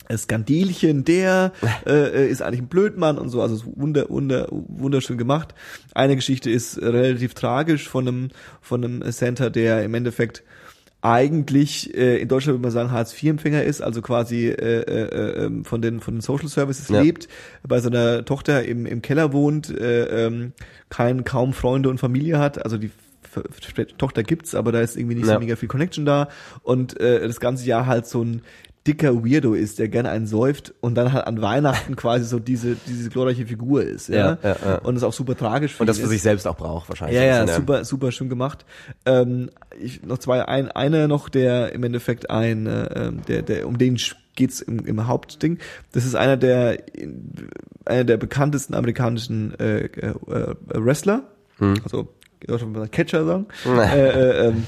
[SPEAKER 2] äh, Skandilchen, der äh, äh, ist eigentlich ein Blödmann und so, also so wunder, wunder, wunderschön gemacht. Eine Geschichte ist relativ tragisch von einem, von einem Santa, der im Endeffekt eigentlich äh, in Deutschland würde man sagen Hartz-IV-Empfänger ist, also quasi äh, äh, äh, von den von den Social Services
[SPEAKER 1] Ja.
[SPEAKER 2] lebt, bei seiner Tochter im, im Keller wohnt, äh, ähm, kein kaum Freunde und Familie hat, also die Tochter gibt's, aber da ist irgendwie nicht
[SPEAKER 1] Ja.
[SPEAKER 2] so mega viel Connection da und äh, das ganze Jahr halt so ein dicker Weirdo ist, der gerne einen säuft und dann halt an Weihnachten quasi so diese diese glorreiche Figur ist, ja,
[SPEAKER 1] Ja, ja, ja.
[SPEAKER 2] und es auch super tragisch für
[SPEAKER 1] Und das für sich selbst auch braucht wahrscheinlich.
[SPEAKER 2] Ja, ja, super, super schön gemacht. Ähm, ich, noch zwei, ein, einer noch, der im Endeffekt ein, äh, ähm, der, der, um den geht's im, im Hauptding. Das ist einer der, einer der bekanntesten amerikanischen äh, äh, äh, Wrestler, also ich sollte mal Catcher sagen. äh, äh, ähm,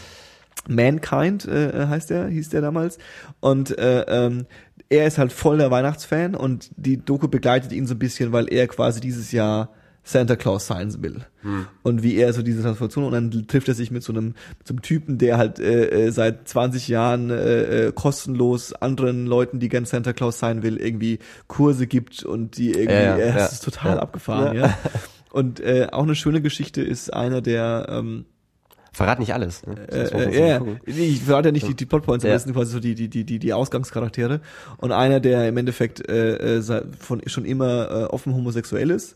[SPEAKER 2] Mankind äh, heißt er, hieß der damals. Und äh, ähm, er ist halt voll der Weihnachtsfan und die Doku begleitet ihn so ein bisschen, weil er quasi dieses Jahr Santa Claus sein will. Und wie er so diese Transformation und dann trifft er sich mit so einem, mit so einem Typen, der halt äh, äh, seit 20 Jahren äh, äh, kostenlos anderen Leuten, die gern Santa Claus sein will, irgendwie Kurse gibt und die irgendwie,
[SPEAKER 1] Ja, ja,
[SPEAKER 2] äh,
[SPEAKER 1] ja.
[SPEAKER 2] ist total abgefahren, ja. Und äh, auch eine schöne Geschichte ist einer der ähm,
[SPEAKER 1] Verrat nicht alles. ne?
[SPEAKER 2] Äh,
[SPEAKER 1] so
[SPEAKER 2] ja, ich verrate ja nicht die, die Plotpoints, aber
[SPEAKER 1] Ja.
[SPEAKER 2] das sind quasi so die, die, die, die, die Ausgangscharaktere. Und einer, der im Endeffekt äh, äh, von schon immer äh, offen homosexuell ist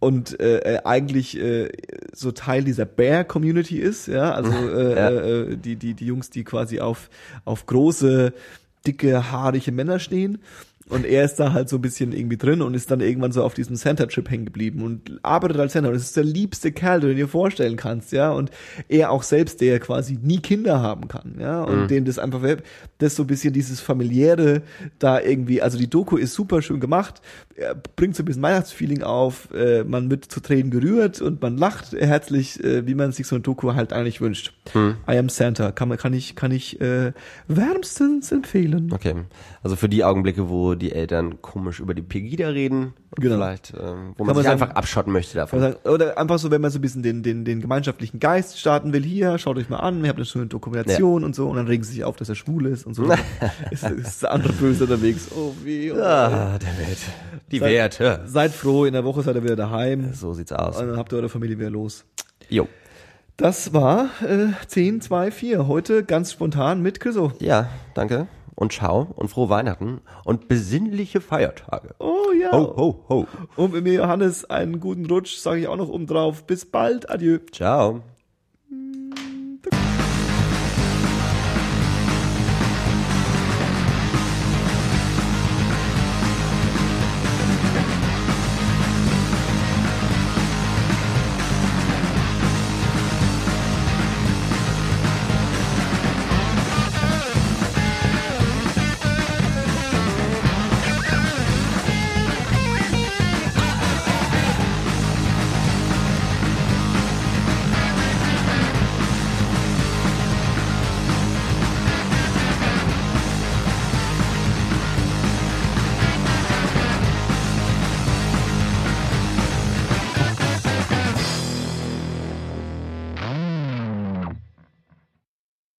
[SPEAKER 2] und äh, äh, eigentlich äh, so Teil dieser Bear-Community ist, ja, also äh,
[SPEAKER 1] Ja.
[SPEAKER 2] äh, die, die, die Jungs, die quasi auf, auf große, dicke, haarige Männer stehen. Und er ist da halt so ein bisschen irgendwie drin und ist dann irgendwann so auf diesem Santa-Trip hängen geblieben und arbeitet als Santa. Und das ist der liebste Kerl, den du dir vorstellen kannst, ja. Und er auch selbst, der quasi nie Kinder haben kann, ja. Und dem das einfach, das so ein bisschen dieses familiäre da irgendwie, also die Doku ist super schön gemacht, er bringt so ein bisschen Weihnachtsfeeling auf, äh, man wird zu Tränen gerührt und man lacht herzlich, äh, wie man sich so eine Doku halt eigentlich wünscht. I am Santa, kann man, kann ich, kann ich äh, wärmstens empfehlen.
[SPEAKER 1] Okay. Also für die Augenblicke, wo die Eltern komisch über die Pegida reden,
[SPEAKER 2] Genau.
[SPEAKER 1] vielleicht, ähm, wo man
[SPEAKER 2] man
[SPEAKER 1] sich
[SPEAKER 2] sagen-
[SPEAKER 1] einfach abschotten möchte davon.
[SPEAKER 2] Sagen, Oder einfach so, wenn man so ein bisschen den, den, den gemeinschaftlichen Geist starten will, hier, schaut euch mal an, ihr habt eine schöne Dokumentation und so, und dann regen sie sich auf, dass er schwul ist und so. ist, ist der andere böse unterwegs. Oh weh. Oh,
[SPEAKER 1] Ah, der Welt. Die
[SPEAKER 2] Seid-
[SPEAKER 1] Werte.
[SPEAKER 2] Seid froh, in der Woche seid ihr wieder daheim.
[SPEAKER 1] So sieht's aus.
[SPEAKER 2] Und dann habt ihr eure Familie wieder los.
[SPEAKER 1] Jo.
[SPEAKER 2] Das war äh, 10, 2, 4. Heute ganz spontan mit Chriso.
[SPEAKER 1] Ja, danke. Und ciao und frohe Weihnachten und besinnliche Feiertage.
[SPEAKER 2] Oh ja.
[SPEAKER 1] Ho, ho, ho.
[SPEAKER 2] Und mit mir Johannes einen guten Rutsch, sage ich auch noch oben drauf. Bis bald. Adieu.
[SPEAKER 1] Ciao.